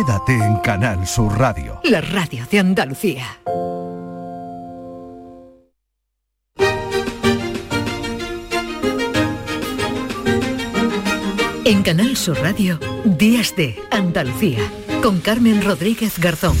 Quédate en Canal Sur Radio. La radio de Andalucía. En Canal Sur Radio, Días de Andalucía, con Carmen Rodríguez Garzón.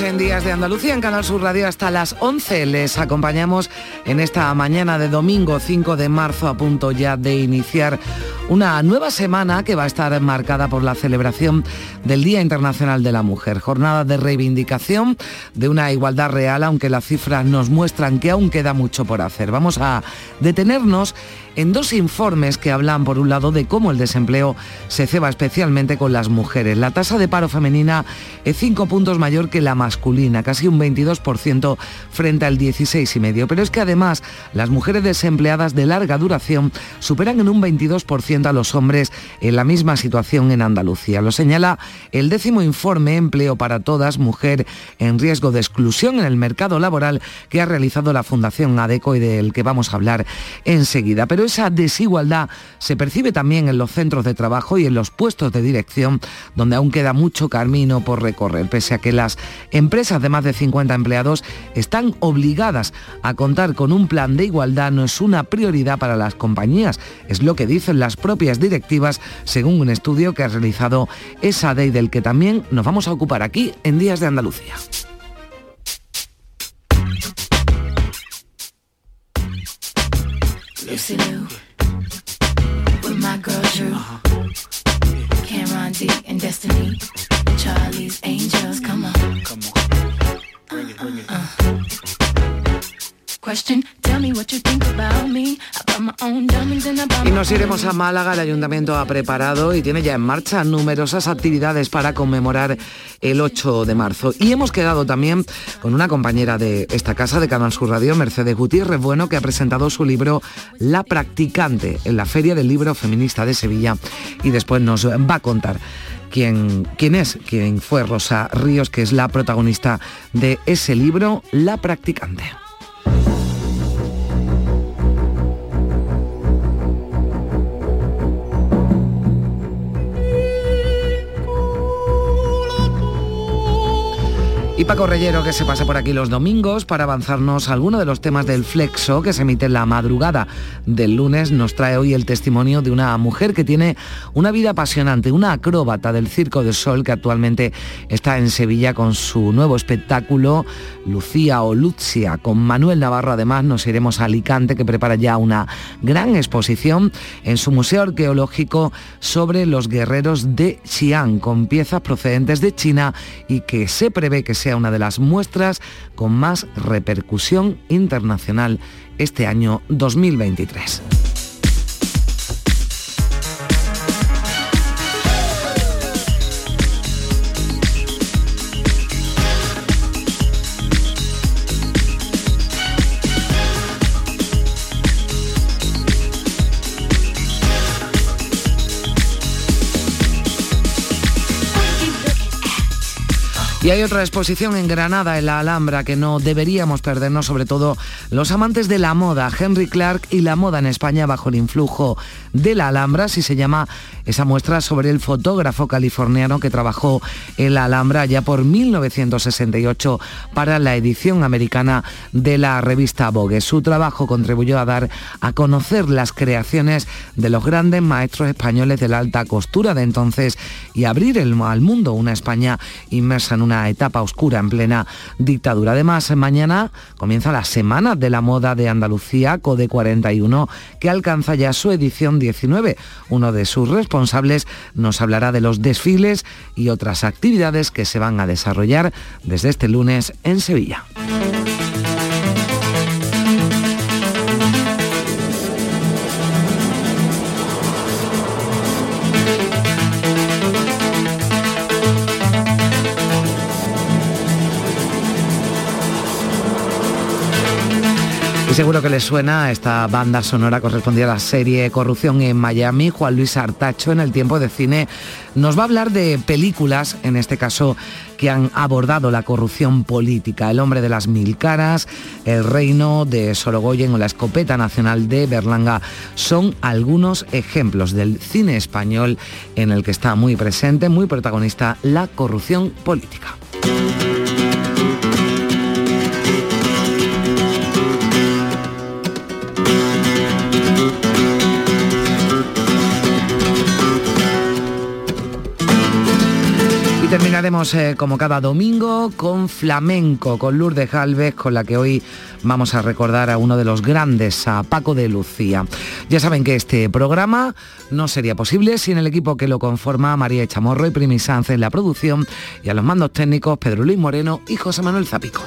En Días de Andalucía en Canal Sur Radio hasta las 11. Les acompañamos en esta mañana de domingo 5 de marzo a punto ya de iniciar una nueva semana que va a estar marcada por la celebración del Día Internacional de la Mujer, jornada de reivindicación de una igualdad real, aunque las cifras nos muestran que aún queda mucho por hacer. Vamos a detenernos en dos informes que hablan, por un lado, de cómo el desempleo se ceba especialmente con las mujeres. La tasa de paro femenina es cinco puntos mayor que la masculina, casi un 22% frente al 16,5%. Pero es que además las mujeres desempleadas de larga duración superan en un 22% a los hombres en la misma situación en Andalucía. Lo señala el décimo informe Empleo para Todas, Mujer en Riesgo de Exclusión en el Mercado Laboral que ha realizado la Fundación ADECO y del que vamos a hablar enseguida. Pero esa desigualdad se percibe también en los centros de trabajo y en los puestos de dirección, donde aún queda mucho camino por recorrer, pese a que las empresas de más de 50 empleados están obligadas a contar con un plan de igualdad, no es una prioridad para las compañías, es lo que dicen las propias directivas, según un estudio que ha realizado esa y del que también nos vamos a ocupar aquí en Días de Andalucía. Lucy iremos a Málaga, el ayuntamiento ha preparado y tiene ya en marcha numerosas actividades para conmemorar el 8 de marzo. Y hemos quedado también con una compañera de esta casa de Canal Sur Radio, Mercedes Gutiérrez Bueno, que ha presentado su libro La Practicante en la Feria del Libro Feminista de Sevilla y después nos va a contar quién, quién es, quién fue Rosa Ríos, que es la protagonista de ese libro, La Practicante. Y Paco Reyero, que se pasa por aquí los domingos para avanzarnos alguno de los temas del Flexo que se emite en la madrugada del lunes, nos trae hoy el testimonio de una mujer que tiene una vida apasionante, una acróbata del Circo del Sol que actualmente está en Sevilla con su nuevo espectáculo, Lucía o. Con Manuel Navarro además nos iremos a Alicante que prepara ya una gran exposición en su Museo Arqueológico sobre los guerreros de Xi'an, con piezas procedentes de China y que se prevé que sea una de las muestras con más repercusión internacional este año 2023. Y hay otra exposición en Granada, en la Alhambra, que no deberíamos perdernos, sobre todo los amantes de la moda, Henry Clark y la moda en España bajo el influjo de la Alhambra, así se llama esa muestra sobre el fotógrafo californiano que trabajó en la Alhambra ya por 1968 para la edición americana de la revista Vogue. Su trabajo contribuyó a dar a conocer las creaciones de los grandes maestros españoles de la alta costura de entonces y abrir al mundo una España inmersa en una etapa oscura en plena dictadura. Además, mañana comienza la Semana de la Moda de Andalucía, Code 41, que alcanza ya su edición 19. Uno de sus responsables nos hablará de los desfiles y otras actividades que se van a desarrollar desde este lunes en Sevilla. Seguro que les suena esta banda sonora correspondía a la serie Corrupción en Miami. Juan Luis Artacho en el tiempo de cine nos va a hablar de películas, en este caso, que han abordado la corrupción política. El hombre de las mil caras, El reino de Sorogoyen o La escopeta nacional de Berlanga son algunos ejemplos del cine español en el que está muy presente, muy protagonista la corrupción política. Terminaremos eh, como cada domingo con flamenco, con Lourdes Galvez, con la que hoy vamos a recordar a uno de los grandes, a Paco de Lucía. Ya saben que este programa no sería posible sin el equipo que lo conforma, María Chamorro y Primi en la producción y a los mandos técnicos Pedro Luis Moreno y José Manuel Zapico.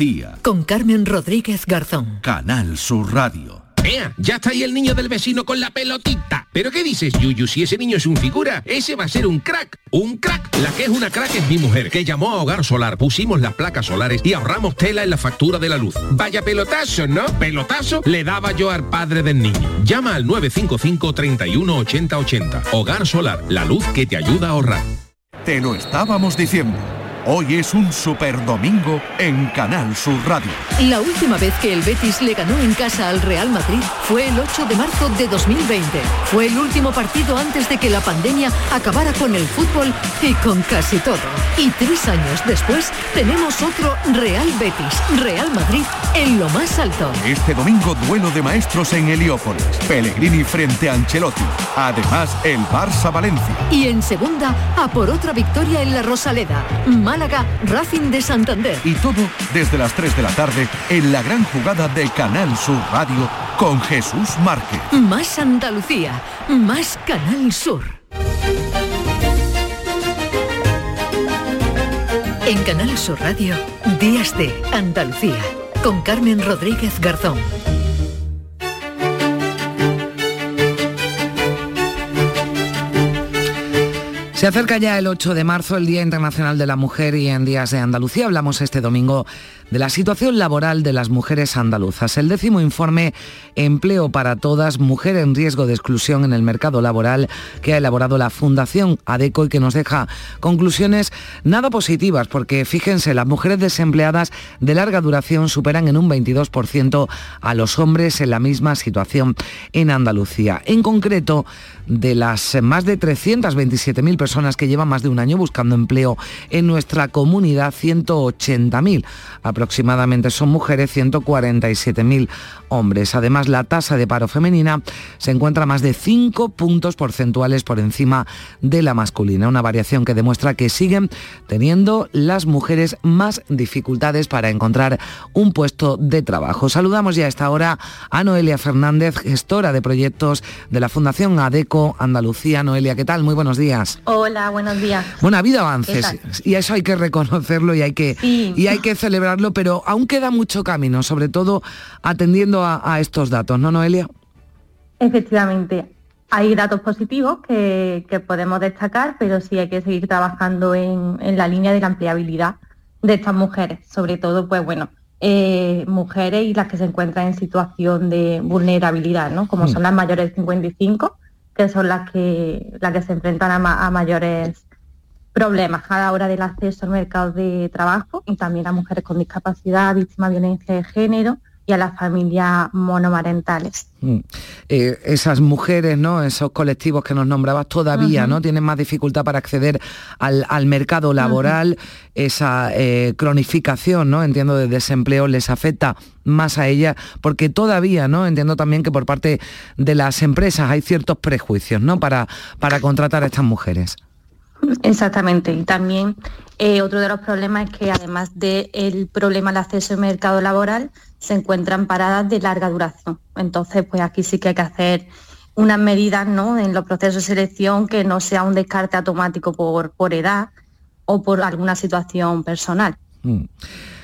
Andalucía. Con Carmen Rodríguez Garzón. Canal Sur Radio. ¡Ea! Ya está ahí el niño del vecino con la pelotita. ¿Pero qué dices, Yuyu? Si ese niño es un figura, ese va a ser un crack. ¡Un crack! La que es una crack es mi mujer, que llamó a Hogar Solar, pusimos las placas solares y ahorramos tela en la factura de la luz. Vaya pelotazo, ¿no? Pelotazo le daba yo al padre del niño. Llama al 955 31 80 80. Hogar Solar, la luz que te ayuda a ahorrar. Te lo estábamos diciendo. Hoy es un super domingo en Canal Sur Radio. La última vez que el Betis le ganó en casa al Real Madrid fue el 8 de marzo de 2020. Fue el último partido antes de que la pandemia acabara con el fútbol y con casi todo. Y tres años después tenemos otro Real Betis, Real Madrid en lo más alto. Este domingo duelo de maestros en Heliópolis. Pellegrini frente a Ancelotti. Además el Barça Valencia. Y en segunda a por otra victoria en la Rosaleda. Málaga, Racing de Santander. Y todo desde las 3 de la tarde en la gran jugada de Canal Sur Radio con Jesús Márquez. Más Andalucía, más Canal Sur. En Canal Sur Radio, Días de Andalucía, con Carmen Rodríguez Garzón. Se acerca ya el 8 de marzo, el Día Internacional de la Mujer, y en Días de Andalucía hablamos este domingo de la situación laboral de las mujeres andaluzas. El décimo informe Empleo para Todas, Mujer en Riesgo de Exclusión en el Mercado Laboral, que ha elaborado la Fundación ADECO y que nos deja conclusiones nada positivas, porque fíjense, las mujeres desempleadas de larga duración superan en un 22% a los hombres en la misma situación en Andalucía. En concreto, de las más de 327.000 personas que llevan más de un año buscando empleo en nuestra comunidad, 180.000 aproximadamente son mujeres, 147.000 hombres. Además, la tasa de paro femenina se encuentra más de 5 puntos porcentuales por encima de la masculina, una variación que demuestra que siguen teniendo las mujeres más dificultades para encontrar un puesto de trabajo. Saludamos ya a esta hora a Noelia Fernández, gestora de proyectos de la Fundación ADECO Andalucía. Noelia, ¿qué tal? Muy buenos días. Hola, buenos días. Bueno, ha habido avances y eso hay que reconocerlo y hay que, y hay que celebrarlo pero aún queda mucho camino, sobre todo atendiendo a, estos datos, ¿no, Noelia? Efectivamente, hay datos positivos que, podemos destacar, pero sí hay que seguir trabajando en, la línea de la empleabilidad de estas mujeres, sobre todo, pues bueno, eh, mujeres y las que se encuentran en situación de vulnerabilidad, ¿no? Como mm. son las mayores de 55, que son las que, las que se enfrentan a mayores problemas a la hora del acceso al mercado de trabajo y también a mujeres con discapacidad, víctimas de violencia de género y a las familias monomarentales. Mm. Eh, esas mujeres, ¿no? esos colectivos que nos nombrabas todavía ¿no? tienen más dificultad para acceder al, mercado laboral, esa eh, cronificación, ¿no? entiendo, de desempleo les afecta más a ella, porque todavía, ¿no? Entiendo también que por parte de las empresas hay ciertos prejuicios, ¿no? Para, para contratar a estas mujeres. Exactamente. Y también eh, otro de los problemas es que además del problema del acceso al mercado laboral, se encuentran paradas de larga duración. Entonces, pues aquí sí que hay que hacer unas medidas ¿no? en los procesos de selección que no sea un descarte automático por, por edad o por alguna situación personal. Mm.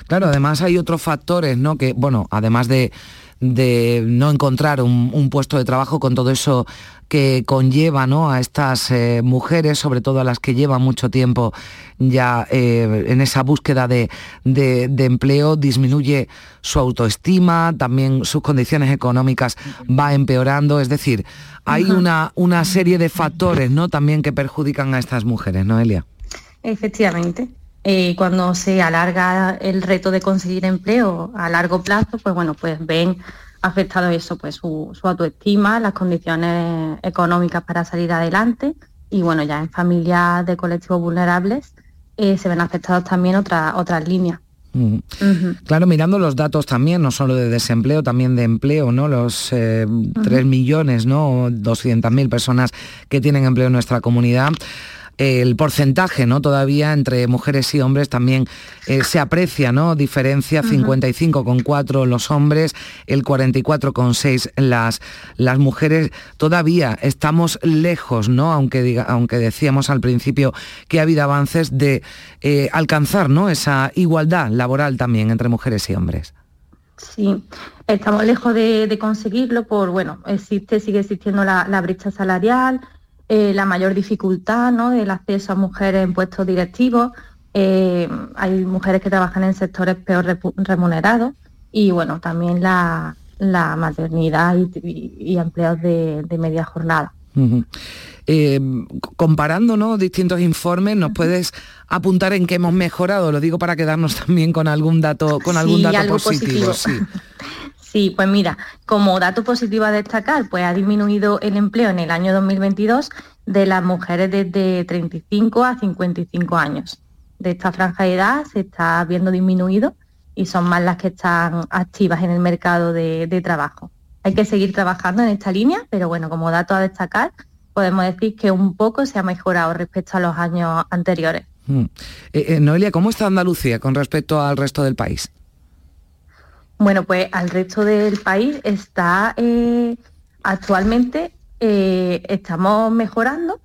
Claro, además hay otros factores, ¿no? Que, bueno, además de, no encontrar un, puesto de trabajo con todo eso que conlleva ¿no? a estas eh, mujeres, sobre todo a las que llevan mucho tiempo ya eh, en esa búsqueda de, empleo, disminuye su autoestima, también sus condiciones económicas va empeorando, es decir, hay una, una serie de factores ¿no? también que perjudican a estas mujeres, ¿no, Elia? Efectivamente. Eh, cuando se alarga el reto de conseguir empleo a largo plazo, pues bueno, pues ven afectado eso, pues su, autoestima, las condiciones económicas para salir adelante y bueno, ya en familias de colectivos vulnerables eh, se ven afectados también otras otras líneas. Claro, mirando los datos también, no solo de desempleo, también de empleo, ¿no? Los eh, 3 millones, ¿no? 200.000 personas que tienen empleo en nuestra comunidad el porcentaje ¿no? todavía entre mujeres y hombres también eh, se aprecia, ¿no? Diferencia 55,4 los hombres, el 44,6 las, las mujeres. Todavía estamos lejos, ¿no? Aunque, diga, aunque decíamos al principio que ha habido avances de eh, alcanzar ¿no? esa igualdad laboral también entre mujeres y hombres. Sí, estamos lejos de, conseguirlo por, bueno, existe, sigue existiendo la brecha salarial, eh, la mayor dificultad ¿no? del acceso a mujeres en puestos directivos. Eh, hay mujeres que trabajan en sectores peor remunerados y bueno, también la, maternidad y, empleos de, media jornada. Eh, comparando distintos informes, ¿nos puedes apuntar en qué hemos mejorado? Lo digo para quedarnos también con algún dato, con algún dato positivo. Sí, pues mira, como dato positivo a destacar, pues ha disminuido el empleo en el año 2022 de las mujeres desde 35 a 55 años. De esta franja de edad se está viendo disminuido y son más las que están activas en el mercado de, trabajo. Hay que seguir trabajando en esta línea, pero bueno, como dato a destacar, podemos decir que un poco se ha mejorado respecto a los años anteriores. Mm. Eh, eh, Noelia, ¿cómo está Andalucía con respecto al resto del país? Bueno, pues al resto del país está eh, actualmente eh, estamos mejorando.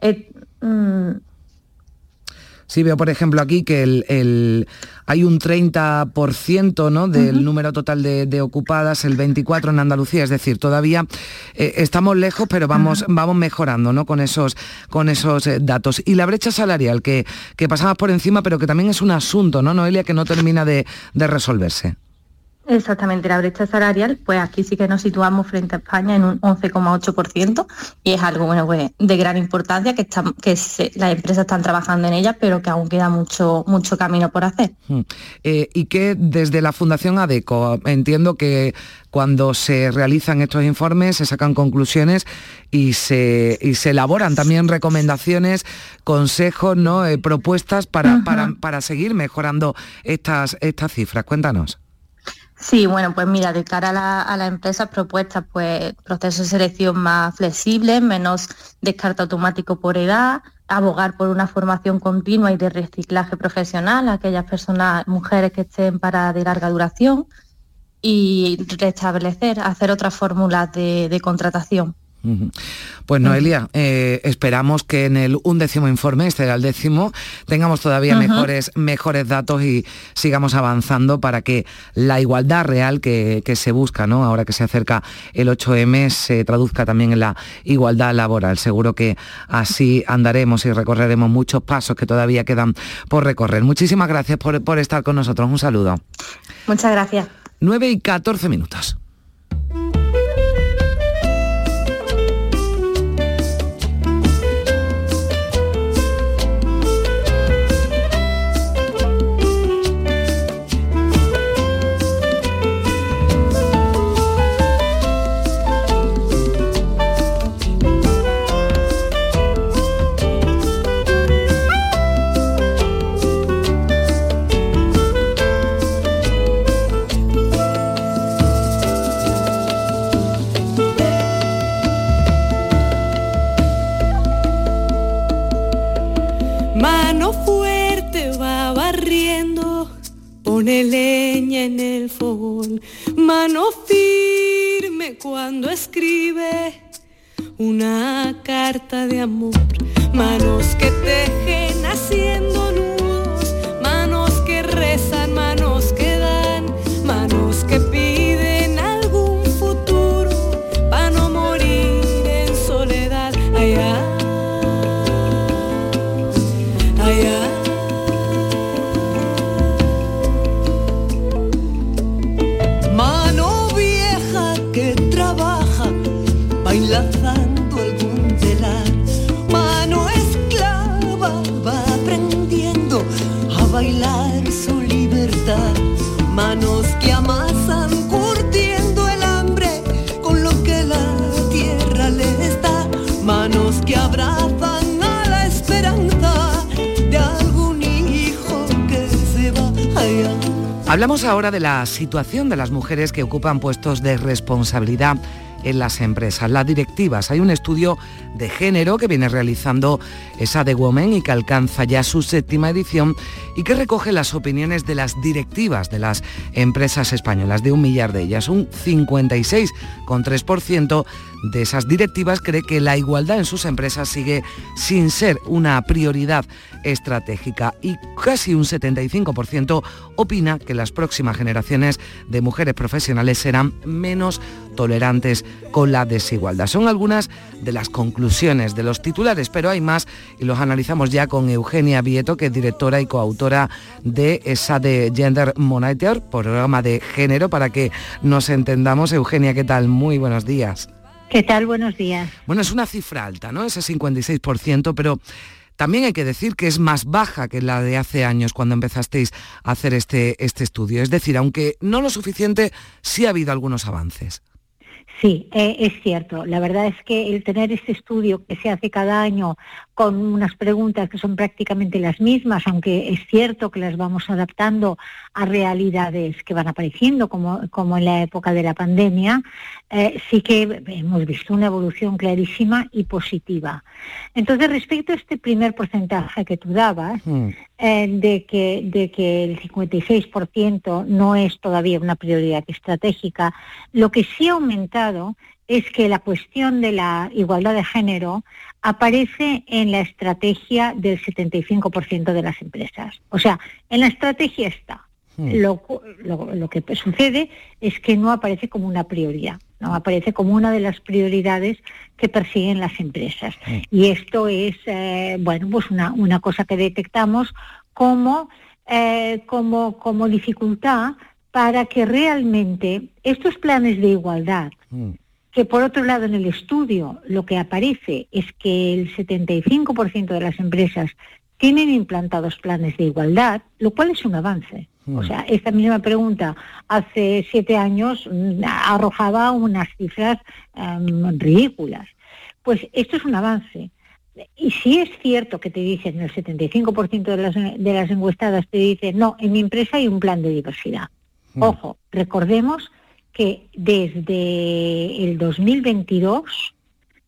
Eh, mm, sí, veo por ejemplo aquí que el, hay un 30% ¿no? del número total de, ocupadas, el 24% en Andalucía, es decir, todavía estamos lejos, pero vamos, vamos mejorando ¿no? con esos, con esos datos. Y la brecha salarial, que, que pasamos por encima, pero que también es un asunto, ¿no, Noelia, que no termina de resolverse? Exactamente, la brecha salarial, pues aquí sí que nos situamos frente a España en un 11,8% y es algo bueno, pues, de gran importancia que, que las empresas están trabajando en ella, pero que aún queda mucho, mucho camino por hacer. Hmm. Eh, y que desde la Fundación ADECO entiendo que cuando se realizan estos informes se sacan conclusiones y se, se elaboran también recomendaciones, consejos, ¿no? Eh, propuestas para, para, para, seguir mejorando estas, estas cifras. Cuéntanos. Sí, bueno, pues mira, de cara a, las empresas propuestas, pues procesos de selección más flexibles, menos descarte automático por edad, abogar por una formación continua y de reciclaje profesional a aquellas personas, mujeres que estén para de larga duración y restablecer, hacer otras fórmulas de contratación. Pues Noelia, eh, esperamos que en el undécimo informe, este era el décimo, tengamos todavía mejores, mejores datos y sigamos avanzando para que la igualdad real que, se busca, ¿no? ahora que se acerca el 8M, se traduzca también en la igualdad laboral. Seguro que así andaremos y recorreremos muchos pasos que todavía quedan por recorrer. Muchísimas gracias por, por estar con nosotros. Un saludo. Muchas gracias. 9 y 14 minutos. Pone leña en el fogón. Mano firme cuando escribe una carta de amor. Manos que tejen haciendo Hablamos ahora de la situación de las mujeres que ocupan puestos de responsabilidad en las empresas, las directivas. Hay un estudio de género que viene realizando esa de Women y que alcanza ya su séptima edición y que recoge las opiniones de las directivas de las empresas españolas, de un millar de ellas. Un 56,3% de esas directivas cree que la igualdad en sus empresas sigue sin ser una prioridad estratégica y casi un 75% opina que las próximas generaciones de mujeres profesionales serán menos tolerantes con la desigualdad. Son algunas de las conclusiones de los titulares, pero hay más y los analizamos ya con Eugenia Vieto, que es directora y coautora de esa de Gender Monitor, programa de género, para que nos entendamos. Eugenia, ¿qué tal? Muy buenos días. ¿Qué tal? Buenos días. Bueno, es una cifra alta, ¿no? Ese 56%, pero también hay que decir que es más baja que la de hace años cuando empezasteis a hacer este, este estudio. Es decir, aunque no lo suficiente, sí ha habido algunos avances. Sí, eh, es cierto. La verdad es que el tener este estudio que se hace cada año con unas preguntas que son prácticamente las mismas, aunque es cierto que las vamos adaptando a realidades que van apareciendo, como, como en la época de la pandemia, eh, sí que hemos visto una evolución clarísima y positiva. Entonces, respecto a este primer porcentaje que tú dabas, Mm. eh, de, que, de que el 56% no es todavía una prioridad estratégica, lo que sí ha aumentado es que la cuestión de la igualdad de género aparece en la estrategia del 75% de las empresas. O sea, en la estrategia está. Hmm. Lo, lo- lo que sucede es que no aparece como una prioridad, no aparece como una de las prioridades que persiguen las empresas. Y esto es, eh, bueno, pues una, una cosa que detectamos como, eh, como, como dificultad para que realmente estos planes de igualdad Mm. Que por otro lado en el estudio lo que aparece es que el 75% de las empresas tienen implantados planes de igualdad, lo cual es un avance. O sea, esta misma pregunta hace siete años mm, arrojaba unas cifras em, ridículas. Pues esto es un avance. Y si es cierto que te dicen, el 75% de las, de las encuestadas te dicen, no, en mi empresa hay un plan de diversidad. Ojo, recordemos que desde el 2022,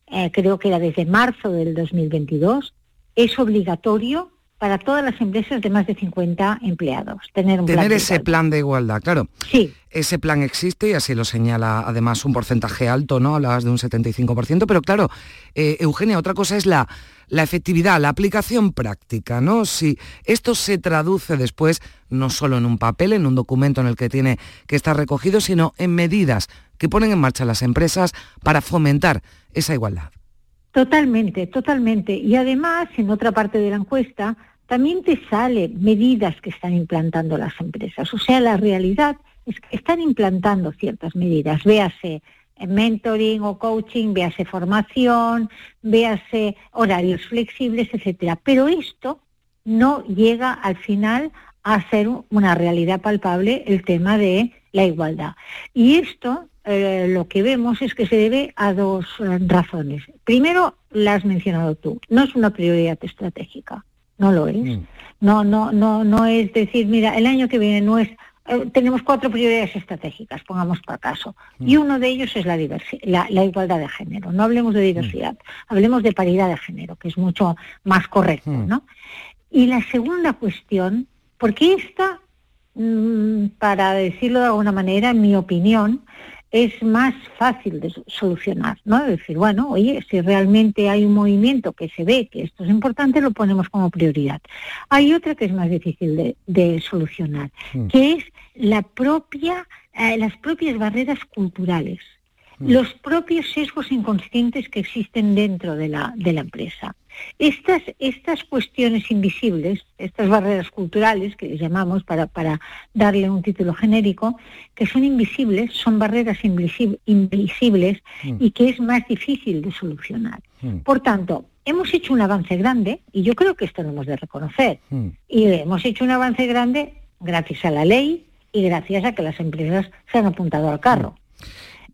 eh, creo que era desde marzo del 2022, es obligatorio para todas las empresas de más de 50 empleados tener un plan Tener ese igualdad. plan de igualdad, claro. Sí, Ese plan existe y así lo señala además un porcentaje alto, ¿no? Hablabas de un 75%, pero claro, eh, Eugenia, otra cosa es la, la efectividad, la aplicación práctica, ¿no? Si esto se traduce después no solo en un papel, en un documento en el que tiene que estar recogido, sino en medidas que ponen en marcha las empresas para fomentar esa igualdad. Totalmente, totalmente. Y además, en otra parte de la encuesta, también te sale medidas que están implantando las empresas. O sea, la realidad es que están implantando ciertas medidas. Véase mentoring o coaching, véase formación, véase horarios flexibles, etcétera. Pero esto no llega al final a ser una realidad palpable el tema de la igualdad. Y esto eh, lo que vemos es que se debe a dos eh, razones. Primero, la has mencionado tú, no es una prioridad estratégica, no lo es. No, no, no, no es decir, mira, el año que viene no es eh, tenemos cuatro prioridades estratégicas, pongamos por caso, y uno de ellos es la, la, la igualdad de género. No hablemos de diversidad, hablemos de paridad de género, que es mucho más correcto, ¿no? Y la segunda cuestión, porque esta, mm, para decirlo de alguna manera, en mi opinión, es más fácil de solucionar, ¿no? decir, bueno, oye, si realmente hay un movimiento que se ve que esto es importante, lo ponemos como prioridad. Hay otra que es más difícil de, solucionar, mm. que es la propia, eh, las propias barreras culturales, mm. los propios sesgos inconscientes que existen dentro de la, de la empresa. Estas, estas cuestiones invisibles, estas barreras culturales que les llamamos para, para darle un título genérico, que son invisibles, son barreras invisibles mm. y que es más difícil de solucionar. Mm. Por tanto, hemos hecho un avance grande, y yo creo que esto lo hemos de reconocer, mm. y hemos hecho un avance grande gracias a la ley y gracias a que las empresas se han apuntado al carro.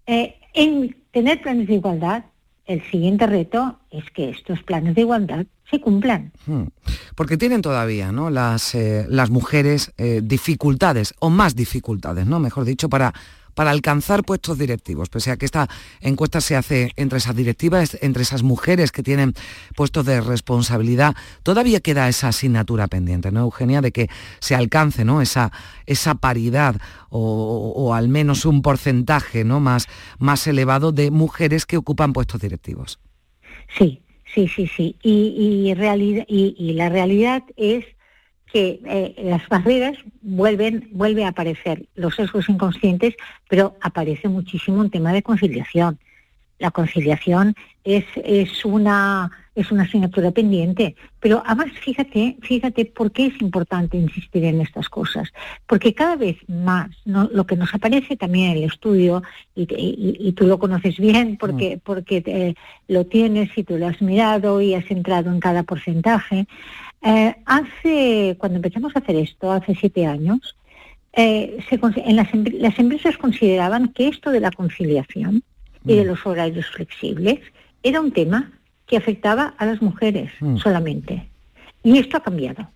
Eh, en tener planes de igualdad el siguiente reto es que estos planes de igualdad se cumplan. Hmm. Porque tienen todavía ¿no? las, eh, las mujeres eh, dificultades, o más dificultades, ¿no? mejor dicho, para para alcanzar puestos directivos, pese a que esta encuesta se hace entre esas directivas, entre esas mujeres que tienen puestos de responsabilidad, todavía queda esa asignatura pendiente, ¿no, Eugenia? De que se alcance ¿no? esa, esa paridad o, al menos un porcentaje ¿no? más, más elevado de mujeres que ocupan puestos directivos. Sí, sí, sí, sí. Y, la realidad es que eh, las barreras vuelven, vuelve a aparecer los sesgos inconscientes, pero aparece muchísimo un tema de conciliación. La conciliación es, es una es una asignatura pendiente, pero además fíjate, fíjate por qué es importante insistir en estas cosas, porque cada vez más lo que nos aparece también en el estudio y, tú lo conoces bien porque porque lo tienes y tú lo has mirado y has entrado en cada porcentaje. Eh, hace, cuando empezamos a hacer esto, hace siete años, eh, en las, empresas consideraban que esto de la conciliación y de mm. los horarios flexibles era un tema que afectaba a las mujeres mm. solamente. Y esto ha cambiado.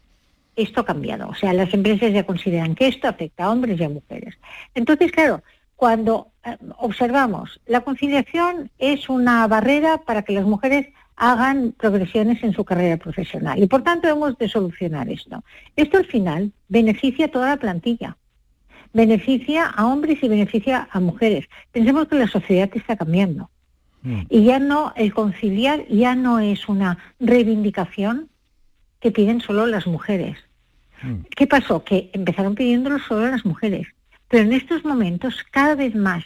Esto ha cambiado. O sea, las empresas ya consideran que esto afecta a hombres y a mujeres. Entonces, claro, cuando eh, observamos, la conciliación es una barrera para que las mujeres hagan progresiones en su carrera profesional. Y por tanto hemos de solucionar esto. Esto al final beneficia a toda la plantilla. Beneficia a hombres y beneficia a mujeres. Pensemos que la sociedad está cambiando. Mm. Y ya no, el conciliar ya no es una reivindicación que piden solo las mujeres. Mm. ¿Qué pasó? Que empezaron pidiéndolo solo las mujeres. Pero en estos momentos, cada vez más,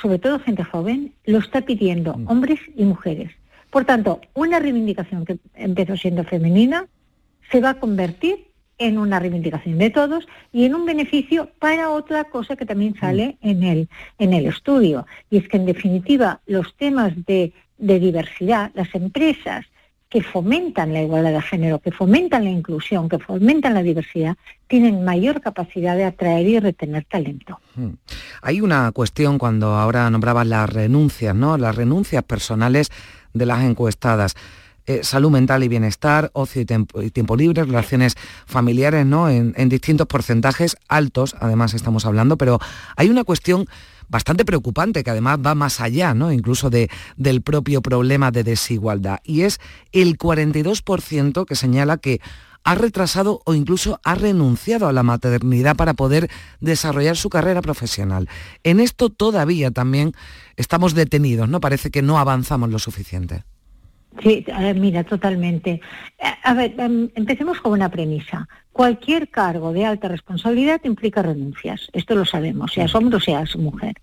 sobre todo gente joven, lo está pidiendo mm. hombres y mujeres. Por tanto, una reivindicación que empezó siendo femenina se va a convertir en una reivindicación de todos y en un beneficio para otra cosa que también sale mm. en el, en el estudio. Y es que, en definitiva, los temas de, de diversidad, las empresas que fomentan la igualdad de género, que fomentan la inclusión, que fomentan la diversidad, tienen mayor capacidad de atraer y retener talento. Mm. Hay una cuestión cuando ahora nombrabas las renuncias, ¿no? Las renuncias personales de las encuestadas. Eh, salud mental y bienestar, ocio y, tiempo libre, relaciones familiares, ¿no? En, distintos porcentajes altos, además estamos hablando, pero hay una cuestión bastante preocupante que además va más allá, ¿no? Incluso de, del propio problema de desigualdad. Y es el 42% que señala que ha retrasado o incluso ha renunciado a la maternidad para poder desarrollar su carrera profesional. En esto todavía también estamos detenidos, ¿no? Parece que no avanzamos lo suficiente. Sí, mira, totalmente. A ver, em, empecemos con una premisa. Cualquier cargo de alta responsabilidad implica renuncias, esto lo sabemos, seas hombre o seas mujer.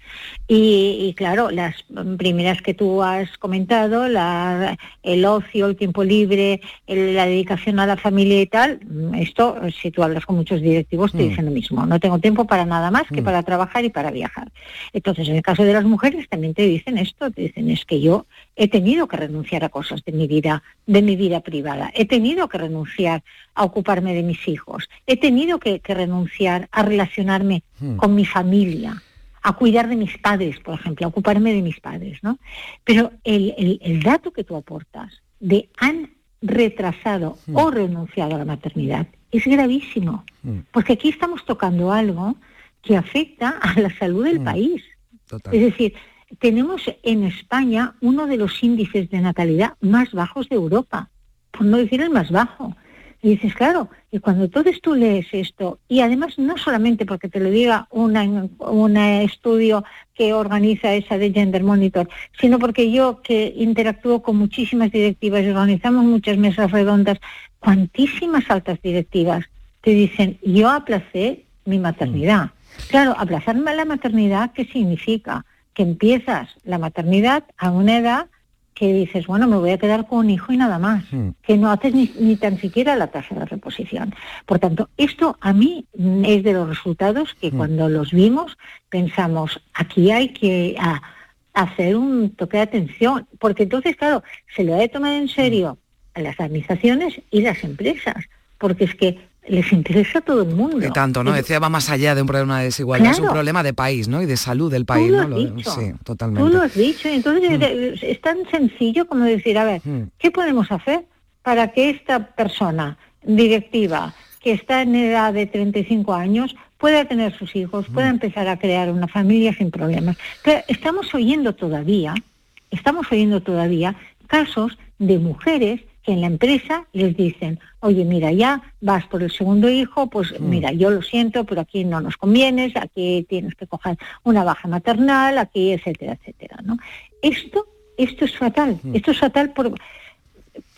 Y, claro, las primeras que tú has comentado, el ocio, el tiempo libre, la dedicación a la familia y tal, esto, si tú hablas con muchos directivos, te mm. dicen lo mismo. No tengo tiempo para nada más que mm. para trabajar y para viajar. Entonces, en el caso de las mujeres también te dicen esto, te dicen es que yo he tenido que renunciar a cosas de mi vida, de mi vida privada, he tenido que renunciar a ocuparme de mis hijos. He tenido que, renunciar a relacionarme hmm. con mi familia, a cuidar de mis padres, por ejemplo, a ocuparme de mis padres, ¿no? Pero el, dato que tú aportas de han retrasado hmm. o renunciado a la maternidad es gravísimo, hmm. porque aquí estamos tocando algo que afecta a la salud del país. Es decir, tenemos en España uno de los índices de natalidad más bajos de Europa, por no decir el más bajo. Y dices, claro, y cuando entonces tú lees esto, y además no solamente porque te lo diga un estudio que organiza esa de Gender Monitor, sino porque yo que interactúo con muchísimas directivas y organizamos muchas mesas redondas, cuantísimas altas directivas te dicen, yo aplacé mi maternidad. Mm. Claro, aplazarme la maternidad, ¿qué significa? Que empiezas la maternidad a una edad que dices, bueno, me voy a quedar con un hijo y nada más, hmm. que no haces ni, tan siquiera la tasa de reposición. Por tanto, esto a mí es de los resultados que hmm. cuando los vimos pensamos, aquí hay que hacer un toque de atención, porque entonces, claro, se lo ha de tomar en serio hmm. a las administraciones y las empresas, porque es que les interesa a todo el mundo. Y tanto, ¿no? Decía, va más allá de un problema de desigualdad, es un problema de país, ¿no? Y de salud del país, ¿no? sí, totalmente. Tú lo has dicho, entonces mm. es tan sencillo como decir, a ver, mm. ¿qué podemos hacer para que esta persona directiva que está en edad de 35 años pueda tener sus hijos, mm. pueda empezar a crear una familia sin problemas? Pero estamos oyendo todavía, estamos oyendo todavía casos de mujeres que en la empresa les dicen, oye, mira, ya vas por el segundo hijo, pues mm. mira, yo lo siento, pero aquí no nos convienes, aquí tienes que coger una baja maternal, aquí, etcétera, etcétera, ¿no? Esto, esto es fatal, mm. esto es fatal por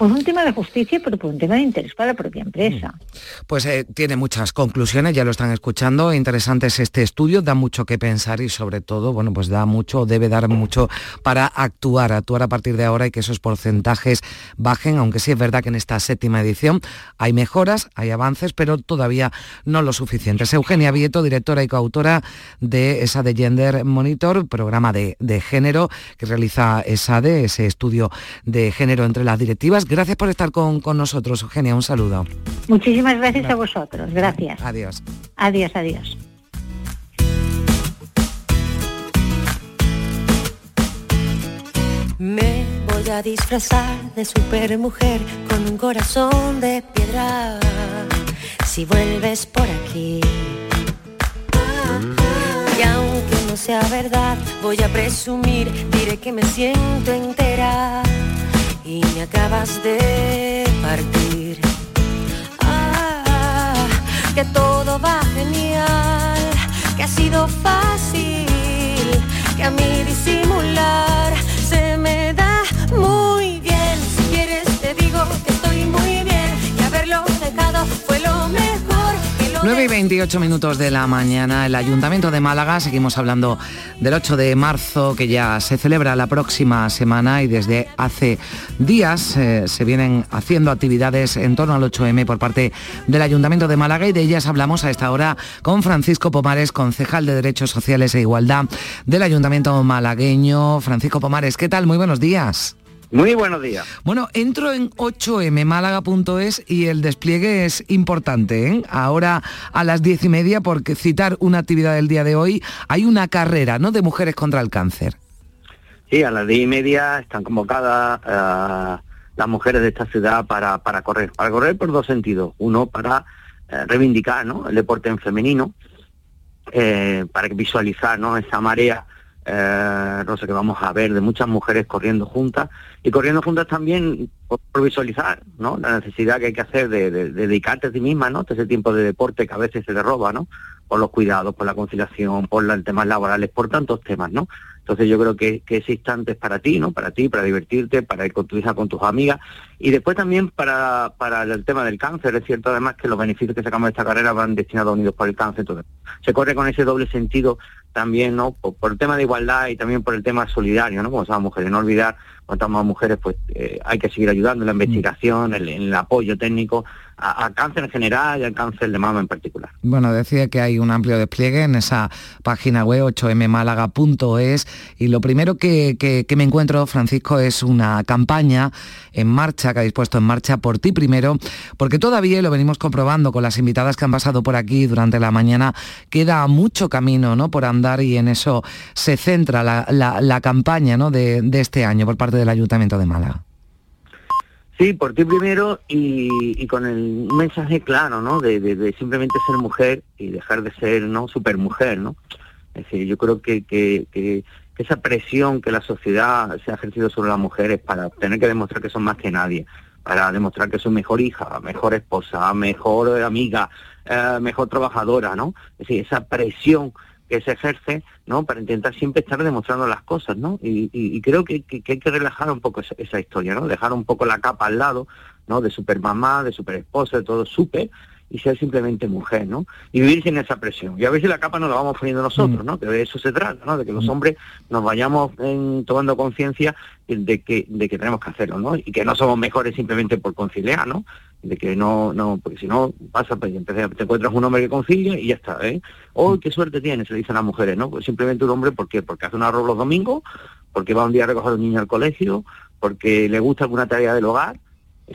por un tema de justicia, pero por un tema de interés para la propia empresa. Mm. Pues eh, tiene muchas conclusiones, ya lo están escuchando, interesante es este estudio, da mucho que pensar y sobre todo, bueno, pues da mucho, debe dar mucho para actuar, actuar a partir de ahora y que esos porcentajes bajen, aunque sí es verdad que en esta séptima edición hay mejoras, hay avances, pero todavía no lo suficientes. Eugenia Vieto, directora y coautora de esa de Gender Monitor, programa de, de género que realiza ESADE, ese estudio de género entre las directivas Gracias por estar con, nosotros, Eugenia. Un saludo. Muchísimas gracias, a vosotros. Gracias. Adiós. Adiós, adiós. Me voy a disfrazar de supermujer con un corazón de piedra. Si vuelves por aquí. Y aunque no sea verdad, voy a presumir, diré que me siento entera y me acabas de partir. Ah, que todo va genial, que ha sido fácil, que a mí disimular se me da muy 9 y 28 minutos de la mañana, el Ayuntamiento de Málaga, seguimos hablando del 8 de marzo, que ya se celebra la próxima semana y desde hace días eh, se vienen haciendo actividades en torno al 8M por parte del Ayuntamiento de Málaga y de ellas hablamos a esta hora con Francisco Pomares, concejal de Derechos Sociales e Igualdad del Ayuntamiento malagueño. Francisco Pomares, ¿qué tal? Muy buenos días. Muy buenos días. Bueno, entro en 8mmálaga.es y el despliegue es importante. ¿eh? Ahora a las diez y media, porque citar una actividad del día de hoy, hay una carrera ¿no? de mujeres contra el cáncer. Sí, a las diez y media están convocadas eh, las mujeres de esta ciudad para, para correr. Para correr por dos sentidos. Uno, para eh, reivindicar ¿no? el deporte en femenino, eh, para visualizar ¿no? esa marea eh, no sé, que vamos a ver de muchas mujeres corriendo juntas y corriendo juntas también por, visualizar ¿no? la necesidad que hay que hacer de, dedicarte a ti misma, ¿no? ese tiempo de deporte que a veces se te roba, ¿no? por los cuidados, por la conciliación, por los temas laborales, por tantos temas, ¿no? Entonces yo creo que, ese instante es para ti, ¿no? Para ti, para divertirte, para ir con tu hija, con tus amigas. Y después también para, para el tema del cáncer. Es cierto además que los beneficios que sacamos de esta carrera van destinados a Unidos por el Cáncer. Entonces, se corre con ese doble sentido también, ¿no? Por, el tema de igualdad y también por el tema solidario, ¿no? Como somos mujeres, no olvidar, cuantas más mujeres, pues eh, hay que seguir ayudando en la investigación, en el apoyo técnico a, cáncer en general y al cáncer de mama en particular. Bueno, decía que hay un amplio despliegue en esa página web 8mmálaga.es y lo primero que, me encuentro, Francisco, es una campaña en marcha, que habéis puesto en marcha por ti primero, porque todavía, lo venimos comprobando con las invitadas que han pasado por aquí durante la mañana, queda mucho camino ¿no? por andar y en eso se centra la, campaña ¿no? de este año por parte del Ayuntamiento de Málaga. Sí, por ti primero y, con el mensaje claro, ¿no? De, simplemente ser mujer y dejar de ser, ¿no? Supermujer, ¿no? Es decir, yo creo que, que, esa presión que la sociedad se ha ejercido sobre las mujeres para tener que demostrar que son más que nadie, para demostrar que soy mejor hija, mejor esposa, mejor amiga, eh, mejor trabajadora, ¿no? Es decir, esa presión que se ejerce, ¿no? Para intentar siempre estar demostrando las cosas, ¿no? Y, creo que, hay que relajar un poco esa, historia, ¿no? Dejar un poco la capa al lado, ¿no? De super mamá, de super esposa, de todo súper, y ser simplemente mujer, ¿no? Y vivir sin esa presión. Y a veces la capa nos la vamos poniendo nosotros, mm. ¿no? Que de eso se trata, ¿no? De que los mm. hombres nos vayamos tomando conciencia de que, de que tenemos que hacerlo, ¿no? Y que no somos mejores simplemente por conciliar, ¿no? De que no, no, porque si no pasa, pues te encuentras un hombre que concilia y ya está, ¿eh? Oh, qué suerte tienes, se dicen las mujeres, ¿no? Pues simplemente un hombre, ¿por qué? Porque hace un arroz los domingos, porque va un día a recoger a un niño al colegio, porque le gusta alguna tarea del hogar,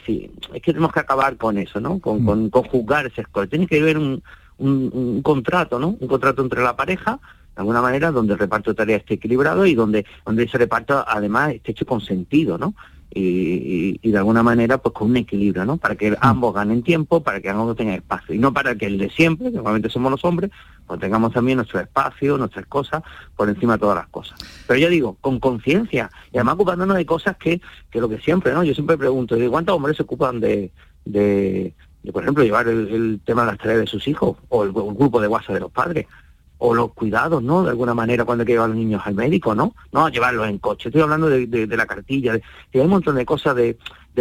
Sí, es que tenemos que acabar con eso, ¿no? Con, mm. con, juzgar ese escuela. Tiene que haber un, un, contrato, ¿no? Un contrato entre la pareja, de alguna manera, donde el reparto de tareas esté equilibrado y donde, donde ese reparto además esté hecho con sentido, ¿no? Y, de alguna manera pues con un equilibrio, ¿no? Para que mm. ambos ganen tiempo, para que ambos tengan espacio y no para que el de siempre, que normalmente somos los hombres, pues tengamos también nuestro espacio, nuestras cosas por encima de todas las cosas. Pero yo digo, con conciencia y además ocupándonos de cosas que, que lo que siempre, ¿no? Yo siempre pregunto, ¿cuántos hombres se ocupan de, de, por ejemplo, llevar el, tema de las tareas de sus hijos o el, el grupo de WhatsApp de los padres? O los cuidados, ¿no? De alguna manera cuando hay que llevar a los niños al médico, ¿no? No llevarlos en coche. Estoy hablando de, la cartilla, de, hay un montón de cosas de,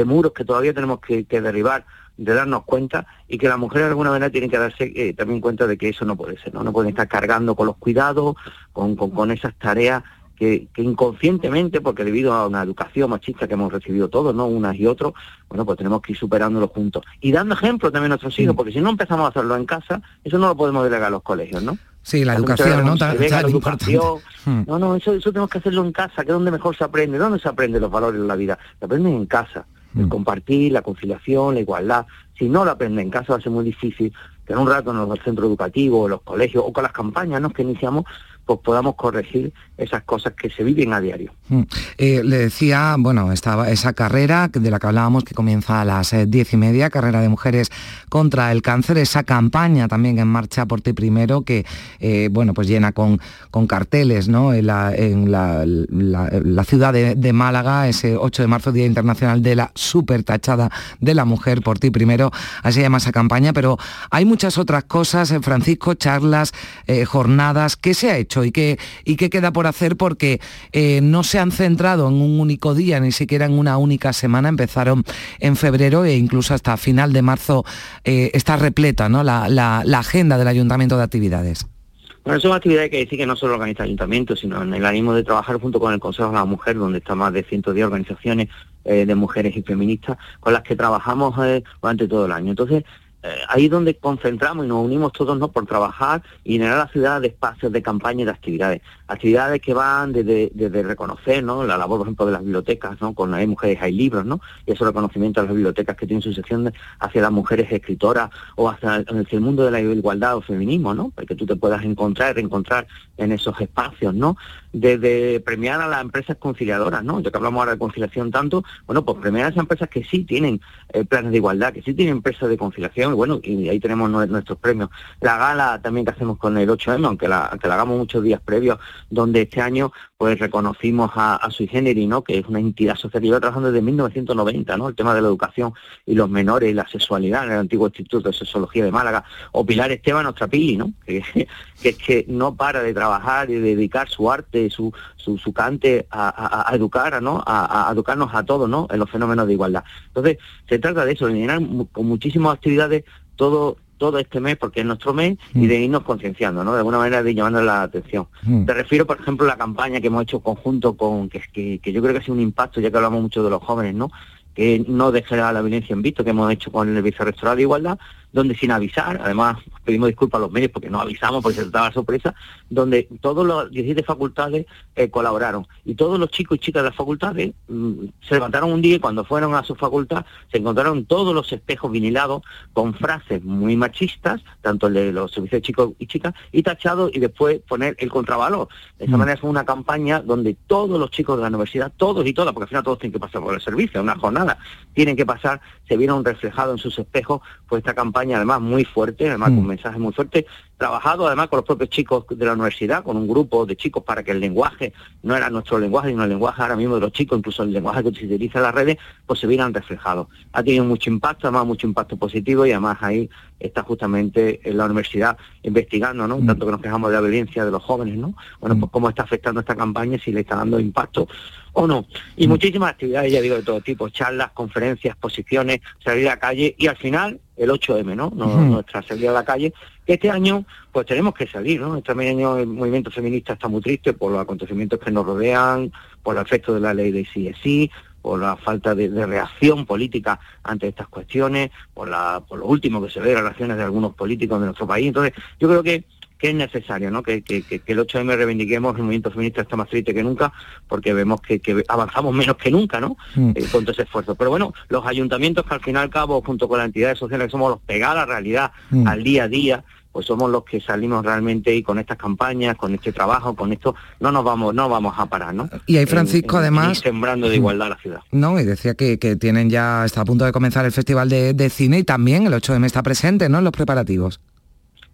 muros que todavía tenemos que, derribar, de darnos cuenta y que la mujer de alguna manera tiene que darse eh, también cuenta de que eso no puede ser, ¿no? No pueden estar cargando con los cuidados, con, con, esas tareas que, que, inconscientemente, porque debido a una educación machista que hemos recibido todos, ¿no? Unas y otros, bueno, pues tenemos que ir superándolo juntos. Y dando ejemplo también a nuestros hijos, porque si no empezamos a hacerlo en casa, eso no lo podemos delegar a los colegios, ¿no? Sí, la educación, ¿no? Tan, hmm. No, no, eso, eso tenemos que hacerlo en casa, que es donde mejor se aprende. ¿Dónde se aprende los valores de la vida? Se aprenden en casa. El hmm. compartir, la conciliación, la igualdad. Si no lo aprende en casa va a ser muy difícil que en un rato en el centro educativo, en los colegios o con las campañas ¿no? que iniciamos, pues podamos corregir esas cosas que se viven a diario. Mm. Eh, le decía, bueno, estaba esa carrera de la que hablábamos que comienza a las eh, diez y media, carrera de mujeres contra el cáncer, esa campaña también en marcha por ti primero que, eh, bueno, pues llena con, con carteles, ¿no? En la, en la, ciudad de, Málaga, ese 8 de marzo, Día Internacional de la Super Tachada de la Mujer por ti primero, así llama esa campaña, pero hay muchas otras cosas, Francisco, charlas, jornadas, ¿qué se ha hecho y qué, y qué queda por hacer porque eh, no se han centrado en un único día, ni siquiera en una única semana, empezaron en febrero e incluso hasta final de marzo eh, está repleta ¿no? la, agenda del Ayuntamiento de Actividades. Bueno, son actividades que decir que no solo organiza el ayuntamiento, sino en el ánimo de trabajar junto con el Consejo de la Mujer, donde está más de 110 organizaciones eh, de mujeres y feministas, con las que trabajamos durante todo el año. Entonces, eh, ahí es donde concentramos y nos unimos todos ¿no? por trabajar y generar la ciudad de espacios de campaña y de actividades. Actividades que van desde, reconocer ¿no? la labor, por ejemplo, de las bibliotecas, ¿no? con hay mujeres, hay libros, ¿no? y ese reconocimiento a las bibliotecas que tienen su sección hacia las mujeres escritoras o hacia, el mundo de la igualdad o feminismo, ¿no? para que tú te puedas encontrar, reencontrar en esos espacios, ¿no? Desde premiar a las empresas conciliadoras, ¿no? ya que hablamos ahora de conciliación tanto, bueno, pues premiar a esas empresas que sí tienen eh, planes de igualdad, que sí tienen empresas de conciliación bueno, y ahí tenemos nuestros premios. La gala también que hacemos con el 8M, aunque la, la hagamos muchos días previos, donde este año pues reconocimos a, a Sui Generis, ¿no? que es una entidad social que lleva trabajando desde 1990, ¿no? el tema de la educación y los menores y la sexualidad en el antiguo Instituto de Sexología de Málaga, o Pilar Esteban Ostrapilli, ¿no? que, es que no para de trabajar y de dedicar su arte, su, su, su cante a, educar, ¿no? A, educarnos a todos ¿no? en los fenómenos de igualdad. Entonces, se trata de eso, de llenar con muchísimas actividades todo todo este mes, porque es nuestro mes, y mm. de irnos concienciando, ¿no? De alguna manera de llamando la atención. Mm. Te refiero, por ejemplo, a la campaña que hemos hecho conjunto con, que, que, que yo creo que ha sido un impacto, ya que hablamos mucho de los jóvenes, ¿no? Que no dejará la violencia en visto, que hemos hecho con el Vicerrectorado de Igualdad, donde sin avisar, además pedimos disculpas a los medios porque no avisamos porque se trataba de sorpresa, donde todos los 17 facultades eh, colaboraron y todos los chicos y chicas de las facultades mm, se levantaron un día y cuando fueron a su facultad se encontraron todos los espejos vinilados con frases muy machistas, tanto el de los servicios de chicos y chicas, y tachados y después poner el contravalor. De esa mm. manera fue una campaña donde todos los chicos de la universidad, todos y todas, porque al final todos tienen que pasar por el servicio, una jornada, tienen que pasar, se vieron reflejados en sus espejos, pues esta campaña campaña además muy fuerte, además con Mm. un mensaje muy fuerte, trabajado además con los propios chicos de la universidad, con un grupo de chicos para que el lenguaje no era nuestro lenguaje, sino el lenguaje ahora mismo de los chicos, incluso el lenguaje que se utiliza en las redes, pues se vieran reflejados. Ha tenido mucho impacto, además mucho impacto positivo y además ahí está justamente en la universidad investigando, ¿no? Tanto que nos quejamos de la violencia de los jóvenes, ¿no? Bueno, pues cómo está afectando esta campaña, si le está dando impacto o no. Y muchísimas actividades, ya digo, de todo tipo, charlas, conferencias, exposiciones, salir a la calle y al final el 8M, ¿no? No- Ujú. Nuestra salida a la calle. Este año, pues tenemos que salir, ¿no? Este año el movimiento feminista está muy triste por los acontecimientos que nos rodean, por el efecto de la ley de sí, por la falta de, de reacción política ante estas cuestiones, por, la, por lo último que se ve, las relaciones de algunos políticos de nuestro país. Entonces, yo creo que que es necesario, ¿no? Que, que, que- el 8M reivindiquemos, el movimiento feminista está más triste que nunca, porque vemos que, que avanzamos menos que nunca, ¿no? Mm. Eh, con todo ese esfuerzo. Pero bueno, los ayuntamientos que al fin y al cabo, junto con las entidades sociales, que somos los pegados a la realidad, Mm. al día a día, pues somos los que salimos realmente y con estas campañas, con este trabajo, con esto, no nos vamos, no vamos a parar, ¿no? Y ahí, Francisco, en- en ir además- sembrando de Mm. igualdad a la ciudad. No, y decía que, que tienen ya, está a punto de comenzar el Festival de, de Cine y también el 8M está presente, ¿no? En los preparativos.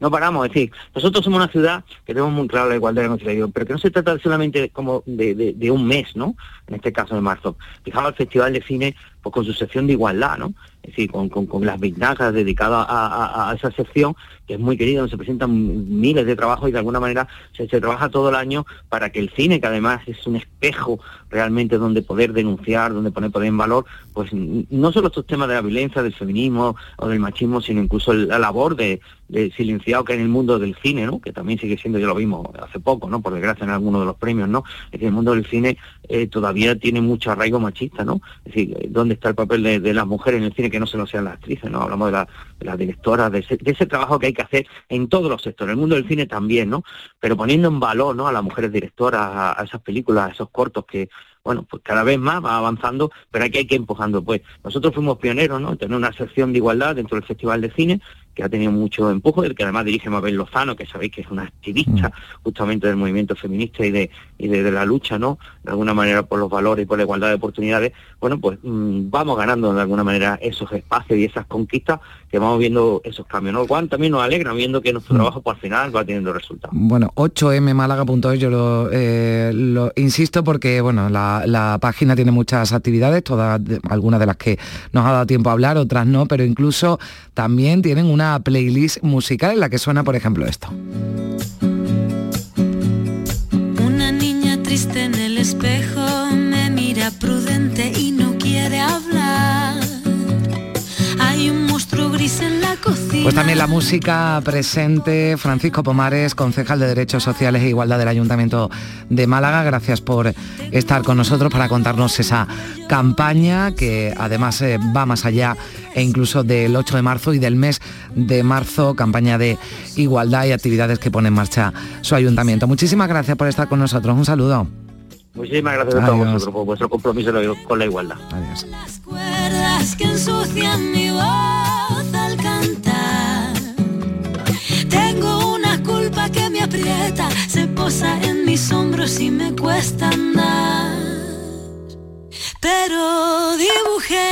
No paramos, es decir, nosotros somos una ciudad que tenemos muy claro la igualdad de la conciliación, pero que no se trata solamente como de, de- de un mes, ¿no? En este caso de marzo. Fijamos el Festival de Cine pues con su sección de igualdad, ¿no? Es decir, con, con- con las ventajas dedicadas a, a- esa sección, que es muy querida, donde se presentan miles de trabajos y de alguna manera se, se trabaja todo el año para que el cine, que además es un espejo realmente donde poder denunciar, donde poner poder en valor, pues no solo estos temas de la violencia, del feminismo o del machismo, sino incluso la labor de, de silenciado que en el mundo del cine, ¿no? Que también sigue siendo, ya lo vimos hace poco, ¿no? Por desgracia en algunos de los premios, ¿no? Es decir, el mundo del cine eh, todavía tiene mucho arraigo machista, ¿no? Es decir, eh, ¿dónde está el papel de, las mujeres en el cine que no se lo sean las actrices, ¿no? Hablamos de, la- de las directoras, de ese, de ese trabajo que hay que hacer en todos los sectores, el mundo del cine también, ¿no? Pero poniendo en valor, ¿no? A las mujeres directoras, a, esas películas, a esos cortos que, bueno, pues cada vez más va avanzando, pero aquí hay que empujando. Pues nosotros fuimos pioneros, ¿no? En tener una sección de igualdad dentro del Festival de Cine, que ha tenido mucho empuje, el que además dirige Mabel Lozano, que sabéis que es una activista justamente del movimiento feminista y de, y de, de la lucha, ¿no? De alguna manera por los valores y por la igualdad de oportunidades. Bueno, pues mm, vamos ganando de alguna manera esos espacios y esas conquistas que vamos viendo esos cambios, ¿no? Cual también nos alegra viendo que nuestro trabajo, pues al final va teniendo resultados. Bueno, 8mmálaga.es, yo lo, eh, lo insisto porque bueno, la, la página tiene muchas actividades, todas, algunas de las que nos ha dado tiempo a hablar, otras no, pero incluso también tienen una playlist musical en la que suena, por ejemplo, esto. Pues también la música presente, Francisco Pomares, concejal de Derechos Sociales e Igualdad del Ayuntamiento de Málaga. Gracias por estar con nosotros para contarnos esa campaña que además eh, va más allá e incluso del 8 de marzo y del mes de marzo, campaña de igualdad y actividades que pone en marcha su ayuntamiento. Muchísimas gracias por estar con nosotros. Un saludo. Muchísimas gracias a todos vosotros por vuestro compromiso con la igualdad. Adiós. Se posa en mis hombros y me cuesta andar. Pero dibujé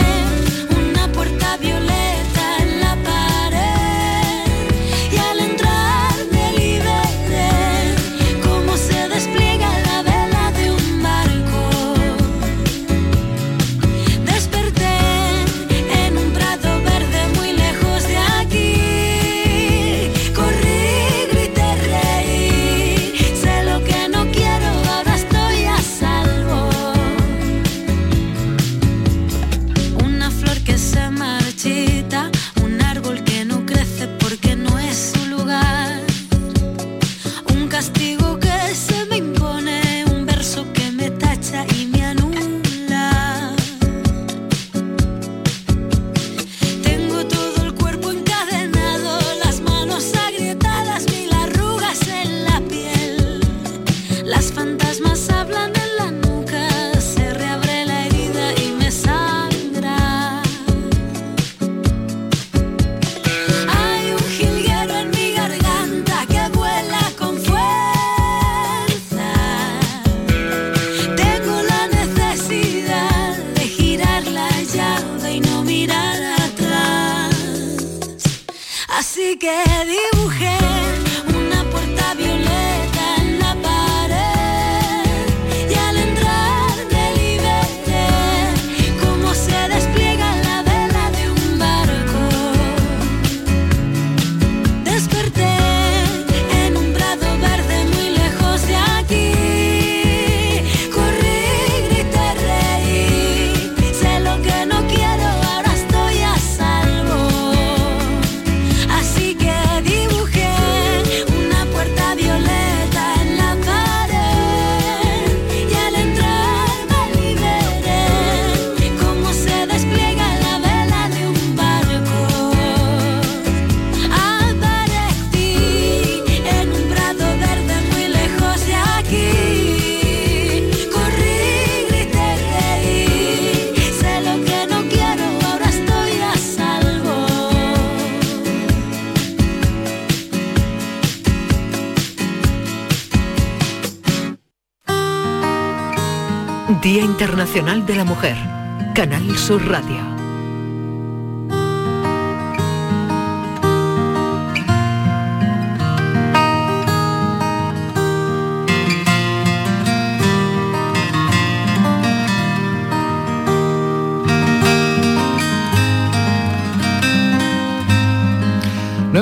Internacional de la Mujer. Canal Sur Radio.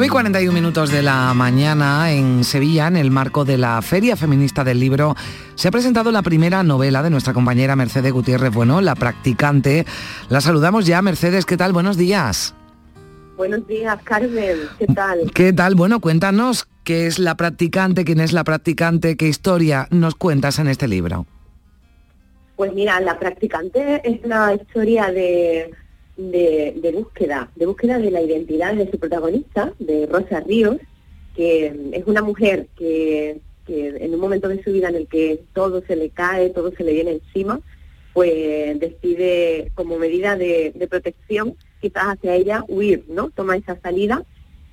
Y 41 minutos de la mañana en Sevilla, en el marco de la Feria Feminista del Libro, se ha presentado la primera novela de nuestra compañera Mercedes Gutiérrez Bueno, La Practicante. La saludamos ya, Mercedes, ¿qué tal? Buenos días. Buenos días, Carmen. ¿Qué tal? ¿Qué tal? Bueno, cuéntanos qué es La Practicante, quién es La Practicante, qué historia nos cuentas en este libro. Pues mira, La Practicante es una historia de, de, búsqueda, de búsqueda de la identidad de su protagonista, de Rosa Ríos, que es una mujer que, que en un momento de su vida en el que todo se le cae, todo se le viene encima, pues decide como medida de, de protección quizás hacia ella huir, ¿no? Toma esa salida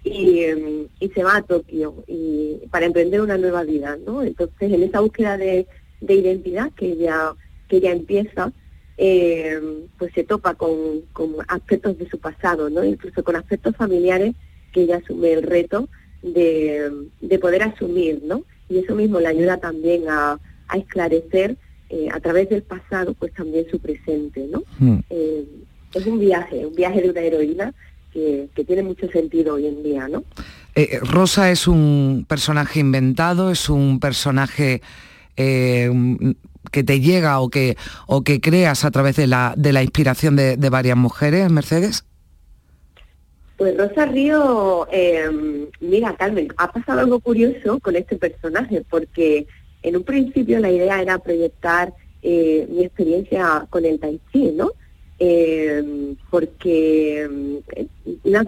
y, em, y se va a Tokio y para emprender una nueva vida, ¿no? Entonces en esa búsqueda de, de identidad que ella que ella empieza, eh, pues se topa con, con aspectos de su pasado, ¿no? Incluso con aspectos familiares que ella asume el reto de, de poder asumir, ¿no? Y eso mismo le ayuda también a, a esclarecer eh, a través del pasado, pues también su presente, ¿no? Hmm. Eh, es un viaje, un viaje de una heroína que, que tiene mucho sentido hoy en día, ¿no? Eh, Rosa es un personaje inventado, es un personaje que te llega o que, o que creas a través de la, de la inspiración de, varias mujeres, Mercedes. Pues Rosa Río, eh, mira Carmen, ha pasado algo curioso con este personaje, porque en un principio la idea era proyectar eh, mi experiencia con el tai chi, ¿no? Eh, porque una,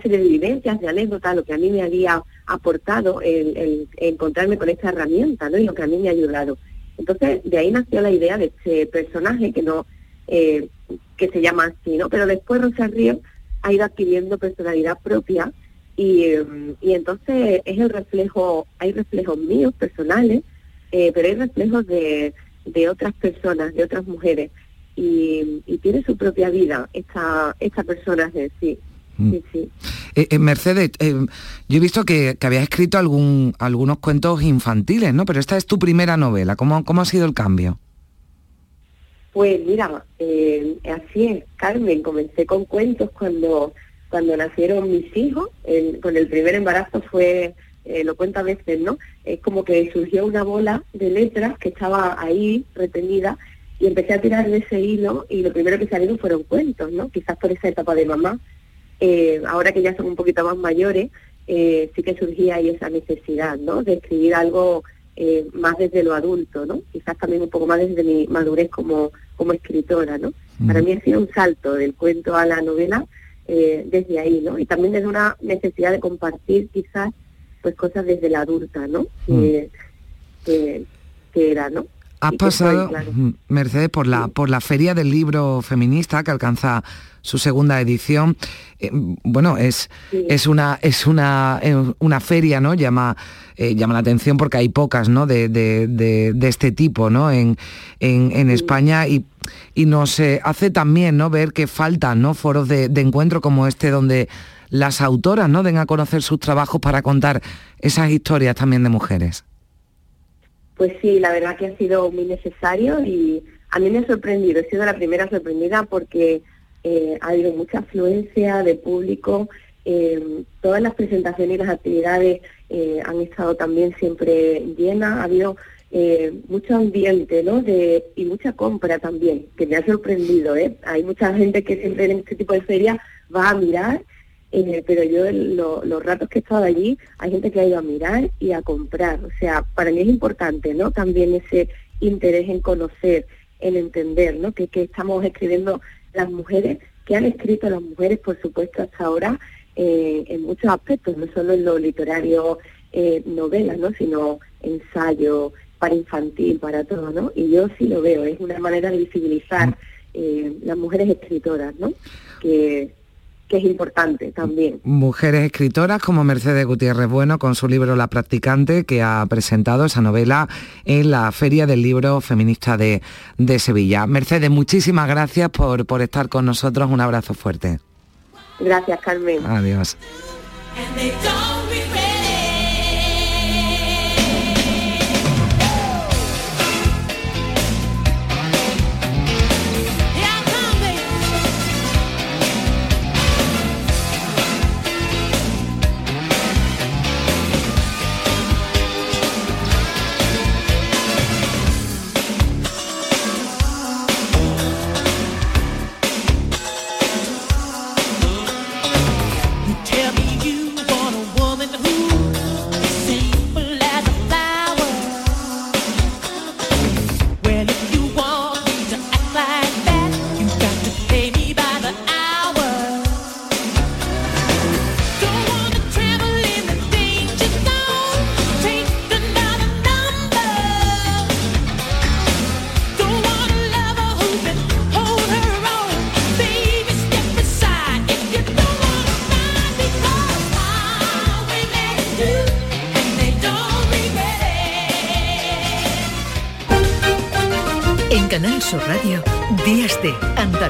serie de vivencias, de anécdotas, lo que a mí me había aportado el encontrarme con esta herramienta, ¿no? Y lo que a mí me ha ayudado. Entonces, de ahí nació la idea de este personaje que no, eh, que se llama así, ¿no? Pero después Rosa Río ha ido adquiriendo personalidad propia y, eh, y entonces es el reflejo, hay reflejos míos personales, eh, pero hay reflejos de, de otras personas, de otras mujeres y, y tiene su propia vida esta, esta persona, sí, sí, sí. Eh, eh, Mercedes, eh, yo he visto que, que habías escrito algún, algunos cuentos infantiles, ¿no? Pero esta es tu primera novela. ¿Cómo, cómo ha sido el cambio? Pues mira, eh, así es, Carmen, comencé con cuentos cuando, cuando nacieron mis hijos, el- con el primer embarazo fue, lo cuento a veces, ¿no? Es como que surgió una bola de letras que estaba ahí retenida y empecé a tirar de ese hilo y lo primero que salieron fueron cuentos, ¿no? Quizás por esa etapa de mamá. Eh, ahora que ya son un poquito más mayores, eh, sí que surgía ahí esa necesidad, ¿no? De escribir algo eh, más desde lo adulto, ¿no? Quizás también un poco más desde mi madurez como, como escritora, ¿no? Para mí ha sido un salto del cuento a la novela eh, desde ahí, ¿no? Y también desde una necesidad de compartir quizás pues cosas desde la adulta, ¿no? Que, que, que era, ¿no? Has soy, pasado, claro. mm, Mercedes, por la, por la Feria del Libro Feminista, que alcanza su segunda edición. Eh, bueno, es, es una, es una, eh, una feria, ¿no? Llama, eh, llama la atención porque hay pocas, ¿no? De, de- de- de este tipo, ¿no? En, en, en España y, y nos eh, hace también, ¿no? Ver que faltan, ¿no? Foros de, de encuentro como este donde las autoras no den a conocer sus trabajos para contar esas historias también de mujeres. Pues sí, la verdad que ha sido muy necesario y a mí me ha sorprendido, he sido la primera sorprendida porque eh, ha habido mucha afluencia de público, eh, todas las presentaciones y las actividades eh, han estado también siempre llenas, ha habido mucho ambiente ¿no? y mucha compra también, que me ha sorprendido. Hay mucha gente que siempre en este tipo de ferias va a mirar pero yo los ratos que he estado allí, hay gente que ha ido a mirar y a comprar. O sea, para mí es importante, ¿no? También ese interés en conocer, en entender, ¿no? Que, estamos escribiendo las mujeres, que han escrito las mujeres, por supuesto, hasta ahora, eh, en muchos aspectos, no solo en lo literario, eh, novelas, ¿no? Sino ensayo, para infantil, para todo, ¿no? Y yo sí lo veo, es una manera de visibilizar mm. eh, las mujeres escritoras, ¿no? Que que es importante también. Mujeres escritoras como Mercedes Gutiérrez Bueno con su libro La practicante que ha presentado esa novela en la Feria del Libro Feminista de, de Sevilla. Mercedes, muchísimas gracias por, por estar con nosotros. Un abrazo fuerte. Gracias, Carmen. Adiós.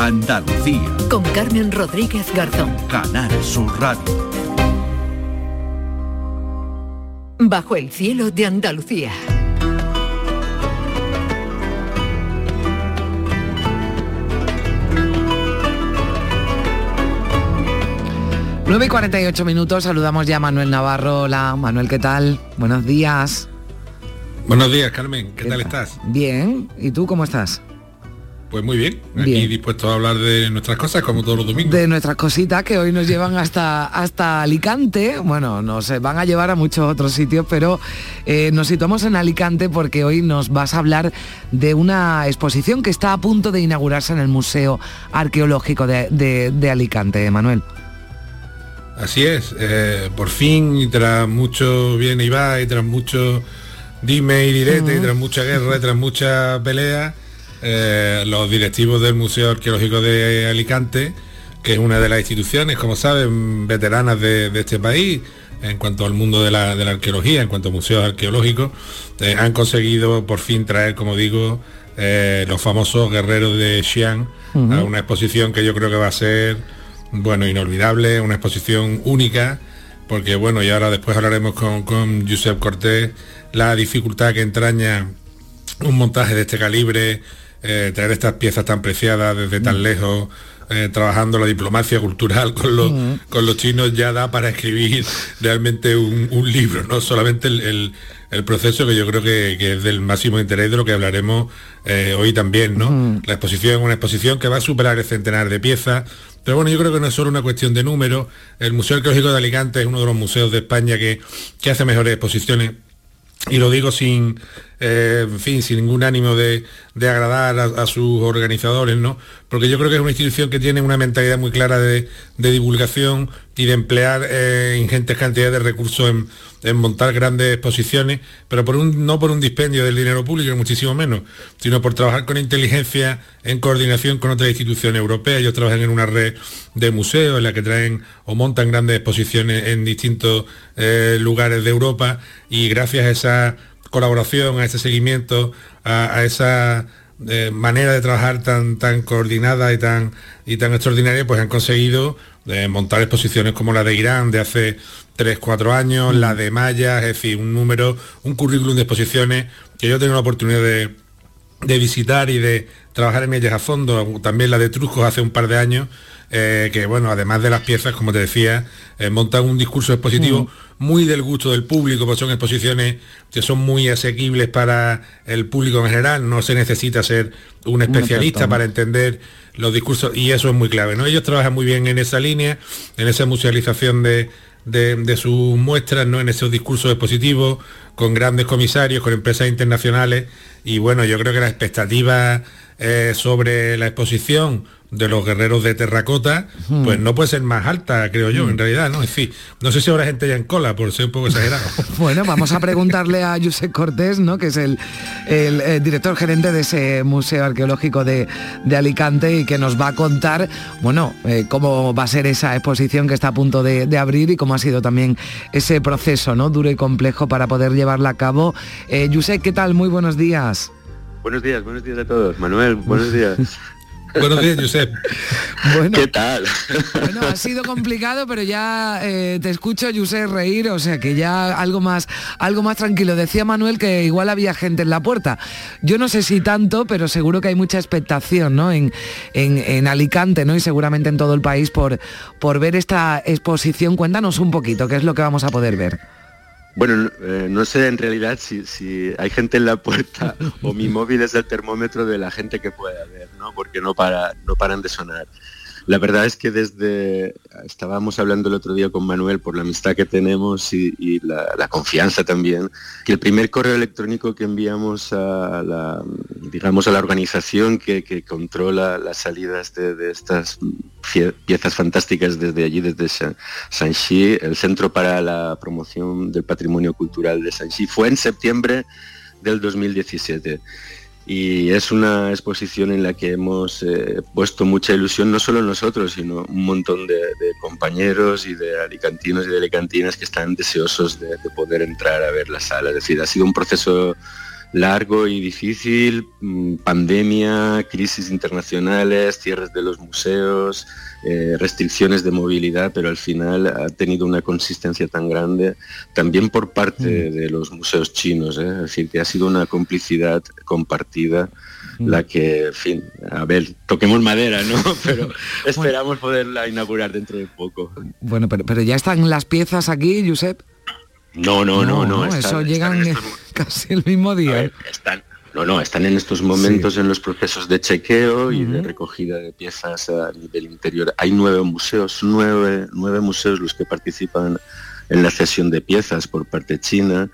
Andalucía. Con Carmen Rodríguez Garzón. Canal Sur Radio. Bajo el cielo de Andalucía. Nueve y 48 minutos, saludamos ya a Manuel Navarro. Hola, Manuel, ¿qué tal? Buenos días. Buenos días, Carmen, ¿qué, tal estás? Bien, ¿y tú cómo estás? Pues muy bien, aquí dispuesto a hablar de nuestras cosas como todos los domingos. De nuestras cositas que hoy nos llevan hasta, hasta Alicante, bueno, nos van a llevar a muchos otros sitios, pero eh, nos situamos en Alicante porque hoy nos vas a hablar de una exposición que está a punto de inaugurarse en el Museo Arqueológico de, Alicante, Manuel. Así es, eh, por fin, y tras mucho bien y va, y tras mucho dime y direte, y tras mucha guerra, y tras mucha pelea, eh, los directivos del Museo Arqueológico de Alicante, que es una de las instituciones, como saben, veteranas de, este país en cuanto al mundo de la, arqueología, en cuanto a museos arqueológicos, eh, han conseguido por fin traer, como digo, eh, los famosos guerreros de Xi'an a una exposición que yo creo que va a ser, bueno, inolvidable, una exposición única, porque bueno, y ahora después hablaremos con, con Josep Cortés, la dificultad que entraña un montaje de este calibre, eh, traer estas piezas tan preciadas desde tan mm. lejos eh, trabajando la diplomacia cultural con los, con los chinos ya da para escribir realmente un, libro, no solamente el, proceso que yo creo que, es del máximo interés de lo que hablaremos eh, hoy también, ¿no? La exposición es una exposición que va a superar el centenar de piezas, pero bueno, yo creo que no es solo una cuestión de número. El Museo Arqueológico de Alicante es uno de los museos de España que, que hace mejores exposiciones y lo digo sin, eh, fin, sin ningún ánimo de, agradar a, sus organizadores, ¿no? Porque yo creo que es una institución que tiene una mentalidad muy clara de, divulgación y de emplear eh, ingentes cantidades de recursos en, montar grandes exposiciones, pero no por un dispendio del dinero público, muchísimo menos, sino por trabajar con inteligencia en coordinación con otras instituciones europeas. Ellos trabajan en una red de museos en la que traen o montan grandes exposiciones en distintos eh, lugares de Europa y gracias a esa colaboración, a ese seguimiento, a, esa eh, manera de trabajar tan, tan coordinada y tan, y tan extraordinaria, pues han conseguido eh, montar exposiciones como la de Irán de hace 3, 4 años, la de Maya, es decir, un número, un currículum de exposiciones que yo tengo la oportunidad de, de visitar y de trabajar en ellas a fondo, también la de Trujos hace un par de años, eh, que bueno, además de las piezas, como te decía, eh, montan un discurso expositivo muy del gusto del público, porque son exposiciones que son muy asequibles para el público en general, no se necesita ser un especialista para entender los discursos y eso es muy clave. ¿no? Ellos trabajan muy bien en esa línea, en esa musealización de, de, sus muestras, ¿no? en esos discursos expositivos, con grandes comisarios, con empresas internacionales y bueno, yo creo que la expectativa eh, sobre la exposición de los guerreros de terracota, pues no puede ser más alta, creo yo, en realidad, ¿no? En fin, no sé si habrá gente ya en cola, por ser un poco exagerado. bueno, vamos a preguntarle a Josep Cortés, ¿no? Que es el, el, director gerente de ese Museo Arqueológico de, Alicante y que nos va a contar, bueno, eh, cómo va a ser esa exposición que está a punto de, abrir y cómo ha sido también ese proceso, ¿no? Duro y complejo para poder llevarla a cabo. Eh, Josep, ¿qué tal? Muy buenos días. Buenos días, buenos días a todos. Manuel, buenos días. Buenos días, Josep. Bueno, ¿Qué tal? Bueno, ha sido complicado, pero ya eh, te escucho, Josep, reír, o sea que ya algo más, algo más tranquilo. Decía Manuel que igual había gente en la puerta. Yo no sé si tanto, pero seguro que hay mucha expectación ¿no? en, en, Alicante ¿no? y seguramente en todo el país por, por ver esta exposición. Cuéntanos un poquito, qué es lo que vamos a poder ver. Bueno, eh, no sé en realidad si, hay gente en la puerta o mi móvil es el termómetro de la gente que pueda ver, ¿no? Porque no, para, no paran de sonar. La verdad es que desde, estábamos hablando el otro día con Manuel por la amistad que tenemos y, la, confianza también, que el primer correo electrónico que enviamos a la, digamos, a la organización que, controla las salidas de, estas piezas fantásticas desde allí, desde Sanxi, el Centro para la Promoción del Patrimonio Cultural de Sanxi, fue en septiembre del 2017 y es una exposición en la que hemos eh, puesto mucha ilusión, no solo nosotros, sino un montón de, compañeros y de alicantinos y de alicantinas que están deseosos de, poder entrar a ver la sala. Es decir, ha sido un proceso largo y difícil, mm, pandemia, crisis internacionales, cierres de los museos, eh, restricciones de movilidad, pero al final ha tenido una consistencia tan grande también por parte mm. de los museos chinos, ¿eh? es decir, que ha sido una complicidad compartida mm. la que, en fin, a ver, toquemos madera, ¿no? Pero esperamos poderla inaugurar dentro de poco. Bueno, pero, pero ya están las piezas aquí, Josep. No, no, no, no. eso llegan casi el mismo día. están, no, no, están en estos momentos en los procesos de chequeo y de recogida de piezas a nivel interior. Hay nueve museos, nueve, nueve museos los que participan en la cesión de piezas por parte china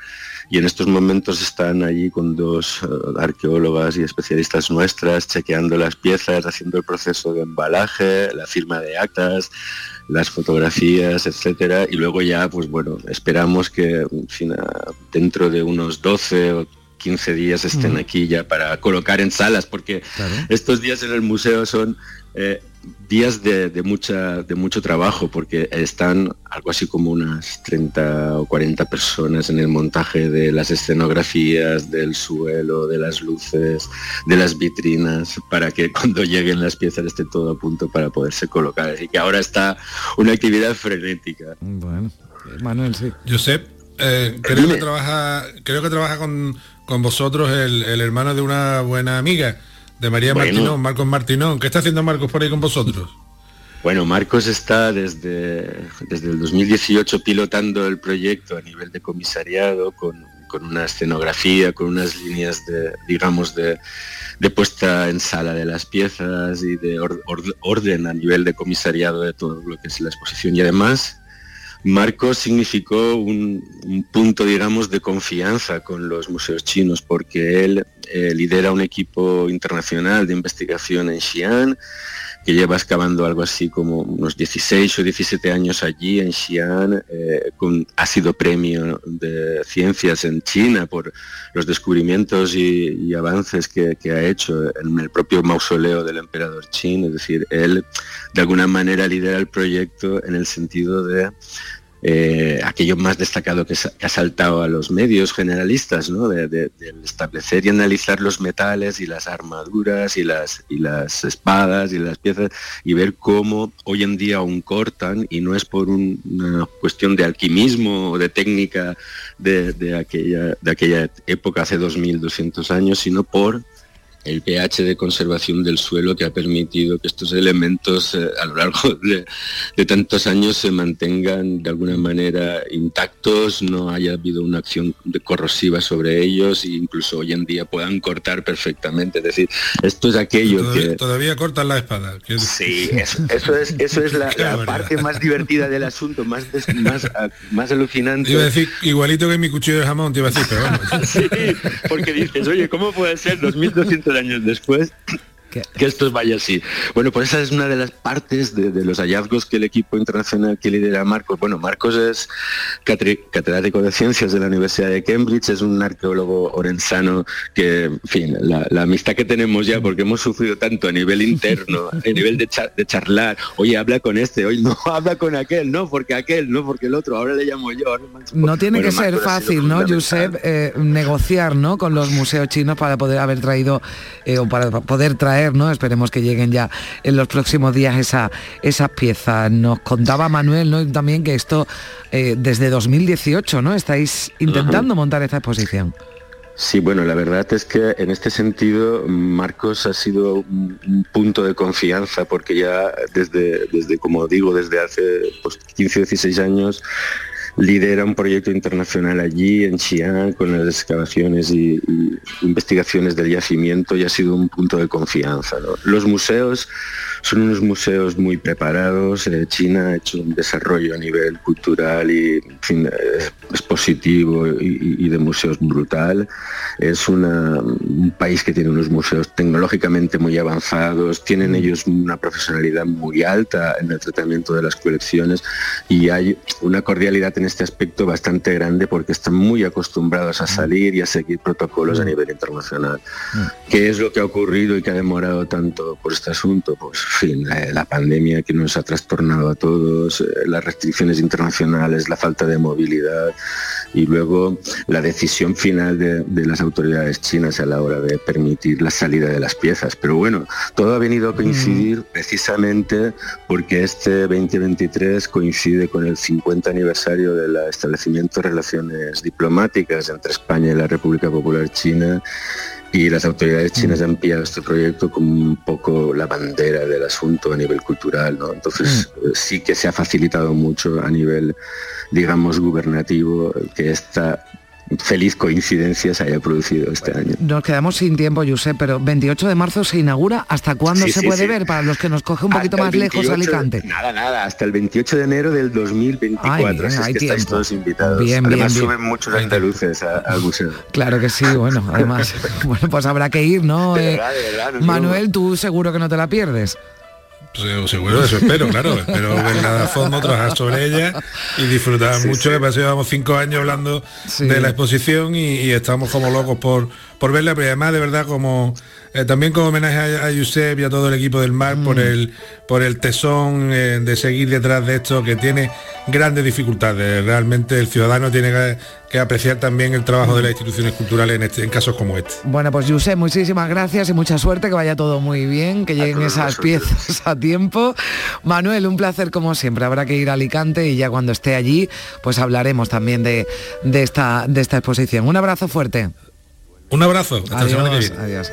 y en estos momentos están allí con dos eh, arqueólogas y especialistas nuestras chequeando las piezas, haciendo el proceso de embalaje, la firma de actas, las fotografías, etcétera, y luego ya, pues bueno, esperamos que dentro de unos 12 o 15 días estén mm. aquí ya para colocar en salas, porque estos días en el museo son eh, días de, mucha, de mucho trabajo, porque están algo así como unas 30 o 40 personas en el montaje de las escenografías, del suelo, de las luces, de las vitrinas, para que cuando lleguen las piezas esté todo a punto para poderse colocar. Así que ahora está una actividad frenética. Bueno, Manuel, sí. Josep, eh, creo, que trabaja, creo que trabaja con con vosotros el, hermano de una buena amiga, de María Martinón, Marcos Martinón. ¿Qué está haciendo Marcos por ahí con vosotros? Bueno, Marcos está desde, desde el 2018 pilotando el proyecto a nivel de comisariado con, con una escenografía, con unas líneas de, digamos, de, de puesta en sala de las piezas y de or- or- orden a nivel de comisariado de todo lo que es la exposición. Y además, Marcos significó un, un punto, digamos, de confianza con los museos chinos, porque él eh, lidera un equipo internacional de investigación en Xi'an, que lleva excavando algo así como unos 16 o 17 años allí en Xi'an, eh, ha sido premio de ciencias en China por los descubrimientos y, y avances que, que ha hecho en el propio mausoleo del emperador Qin, es decir, él de alguna manera lidera el proyecto en el sentido de eh, aquello más destacado que, ha saltado a los medios generalistas, ¿no? de, establecer y analizar los metales y las armaduras y las, espadas y las piezas y ver cómo hoy en día aún cortan y no es por un- una cuestión de alquimismo o de técnica de, de aquella, de aquella época hace 2200 años, sino por el pH de conservación del suelo que ha permitido que estos elementos eh, a lo largo de, de tantos años se mantengan de alguna manera intactos, no haya habido una acción de corrosiva sobre ellos e incluso hoy en día puedan cortar perfectamente. Es decir, esto es aquello Todavía, que... todavía cortan la espada. decir. Sí, eso, eso es, eso es la, parte más divertida del asunto, más, des- más, ah, más alucinante. Iba a decir igualito que mi cuchillo de jamón, te iba a decir, pero. Sí, porque dices, oye, ¿cómo puede ser 2200 años después que esto vaya así? Bueno, pues esa es una de las partes de, de los hallazgos que el equipo internacional que lidera Marcos. Bueno, Marcos es catedrático de ciencias de la Universidad de Cambridge, es un arqueólogo orensano que, en fin, la, la amistad que tenemos ya, porque hemos sufrido tanto a nivel interno, a nivel de, char- de charlar, oye, habla con este, hoy no, habla con aquel, no, porque aquel, no, porque el otro, ahora le llamo yo. ahora No tiene Bueno, que ser fácil, ¿no. Josep, eh, negociar ¿no? con los museos chinos para poder haber traído eh, o para poder traer, ¿no? Esperemos que lleguen ya en los próximos días esa, esas piezas. Nos contaba Manuel ¿no? También que esto eh, desde 2018, ¿no? Estáis intentando montar esta exposición. Sí, bueno, la verdad es que en este sentido Marcos ha sido un, un punto de confianza porque ya desde, desde como digo, desde hace pues, 15 o 16 años lidera un proyecto internacional allí en Xi'an con las excavaciones y, investigaciones del yacimiento y ha sido un punto de confianza. Los museos son unos museos muy preparados. eh, China ha hecho un desarrollo a nivel cultural y en fin, eh, expositivo y, y de museos brutal. Es una- un país que tiene unos museos tecnológicamente muy avanzados, tienen ellos una profesionalidad muy alta en el tratamiento de las colecciones y hay una cordialidad en este aspecto bastante grande porque están muy acostumbrados a salir y a seguir protocolos a nivel internacional. ¿Qué es lo que ha ocurrido y que ha demorado tanto por este asunto? Pues, fin, la, la pandemia que nos ha trastornado a todos, eh, las restricciones internacionales, la falta de movilidad y luego la decisión final de, de las autoridades chinas a la hora de permitir la salida de las piezas. Pero bueno, todo ha venido a coincidir precisamente porque este 2023 coincide con el 50 aniversario del establecimiento de relaciones diplomáticas entre España y la República Popular China y las autoridades chinas han pillado este proyecto como un poco la bandera del asunto a nivel cultural, ¿no? Entonces eh, sí que se ha facilitado mucho a nivel, digamos, gubernativo que esta feliz coincidencia se haya producido este año. Nos quedamos sin tiempo, Josep, pero 28 de marzo se inaugura. ¿Hasta cuándo Sí, se sí, puede sí. ver para los que nos coge un poquito Hasta más lejos 28 Alicante? Nada, nada, hasta el 28 de enero del 2024. Ay, bien, es hay que estáis todos invitados. Bien, Además bien. suben muchos andaluces al museo. Claro que sí, bueno, además, bueno, pues habrá que ir, ¿no? De Eh, verdad, de verdad, no es Manuel, tú seguro que no te la pierdes. Se- Seguro, eso espero, claro. Espero verla a fondo, trabajar sobre ella y disfrutar Sí, mucho. sí. Que que llevamos cinco años hablando de la exposición y, y estamos como locos por, por verla, pero además de verdad como eh, también como homenaje a, a Josep y a todo el equipo del mar Mm. por el por el tesón eh, de seguir detrás de esto que tiene grandes dificultades. Realmente el ciudadano tiene que, que apreciar también el trabajo de las instituciones culturales en, este, en casos como este. Bueno, pues Josep, muchísimas gracias y mucha suerte, que vaya todo muy bien, que lleguen esas piezas a tiempo. Manuel, un placer como siempre. Habrá que ir a Alicante y ya cuando esté allí, pues hablaremos también de, de esta, de esta exposición. Un abrazo fuerte. Un abrazo, hasta la semana que viene. adiós.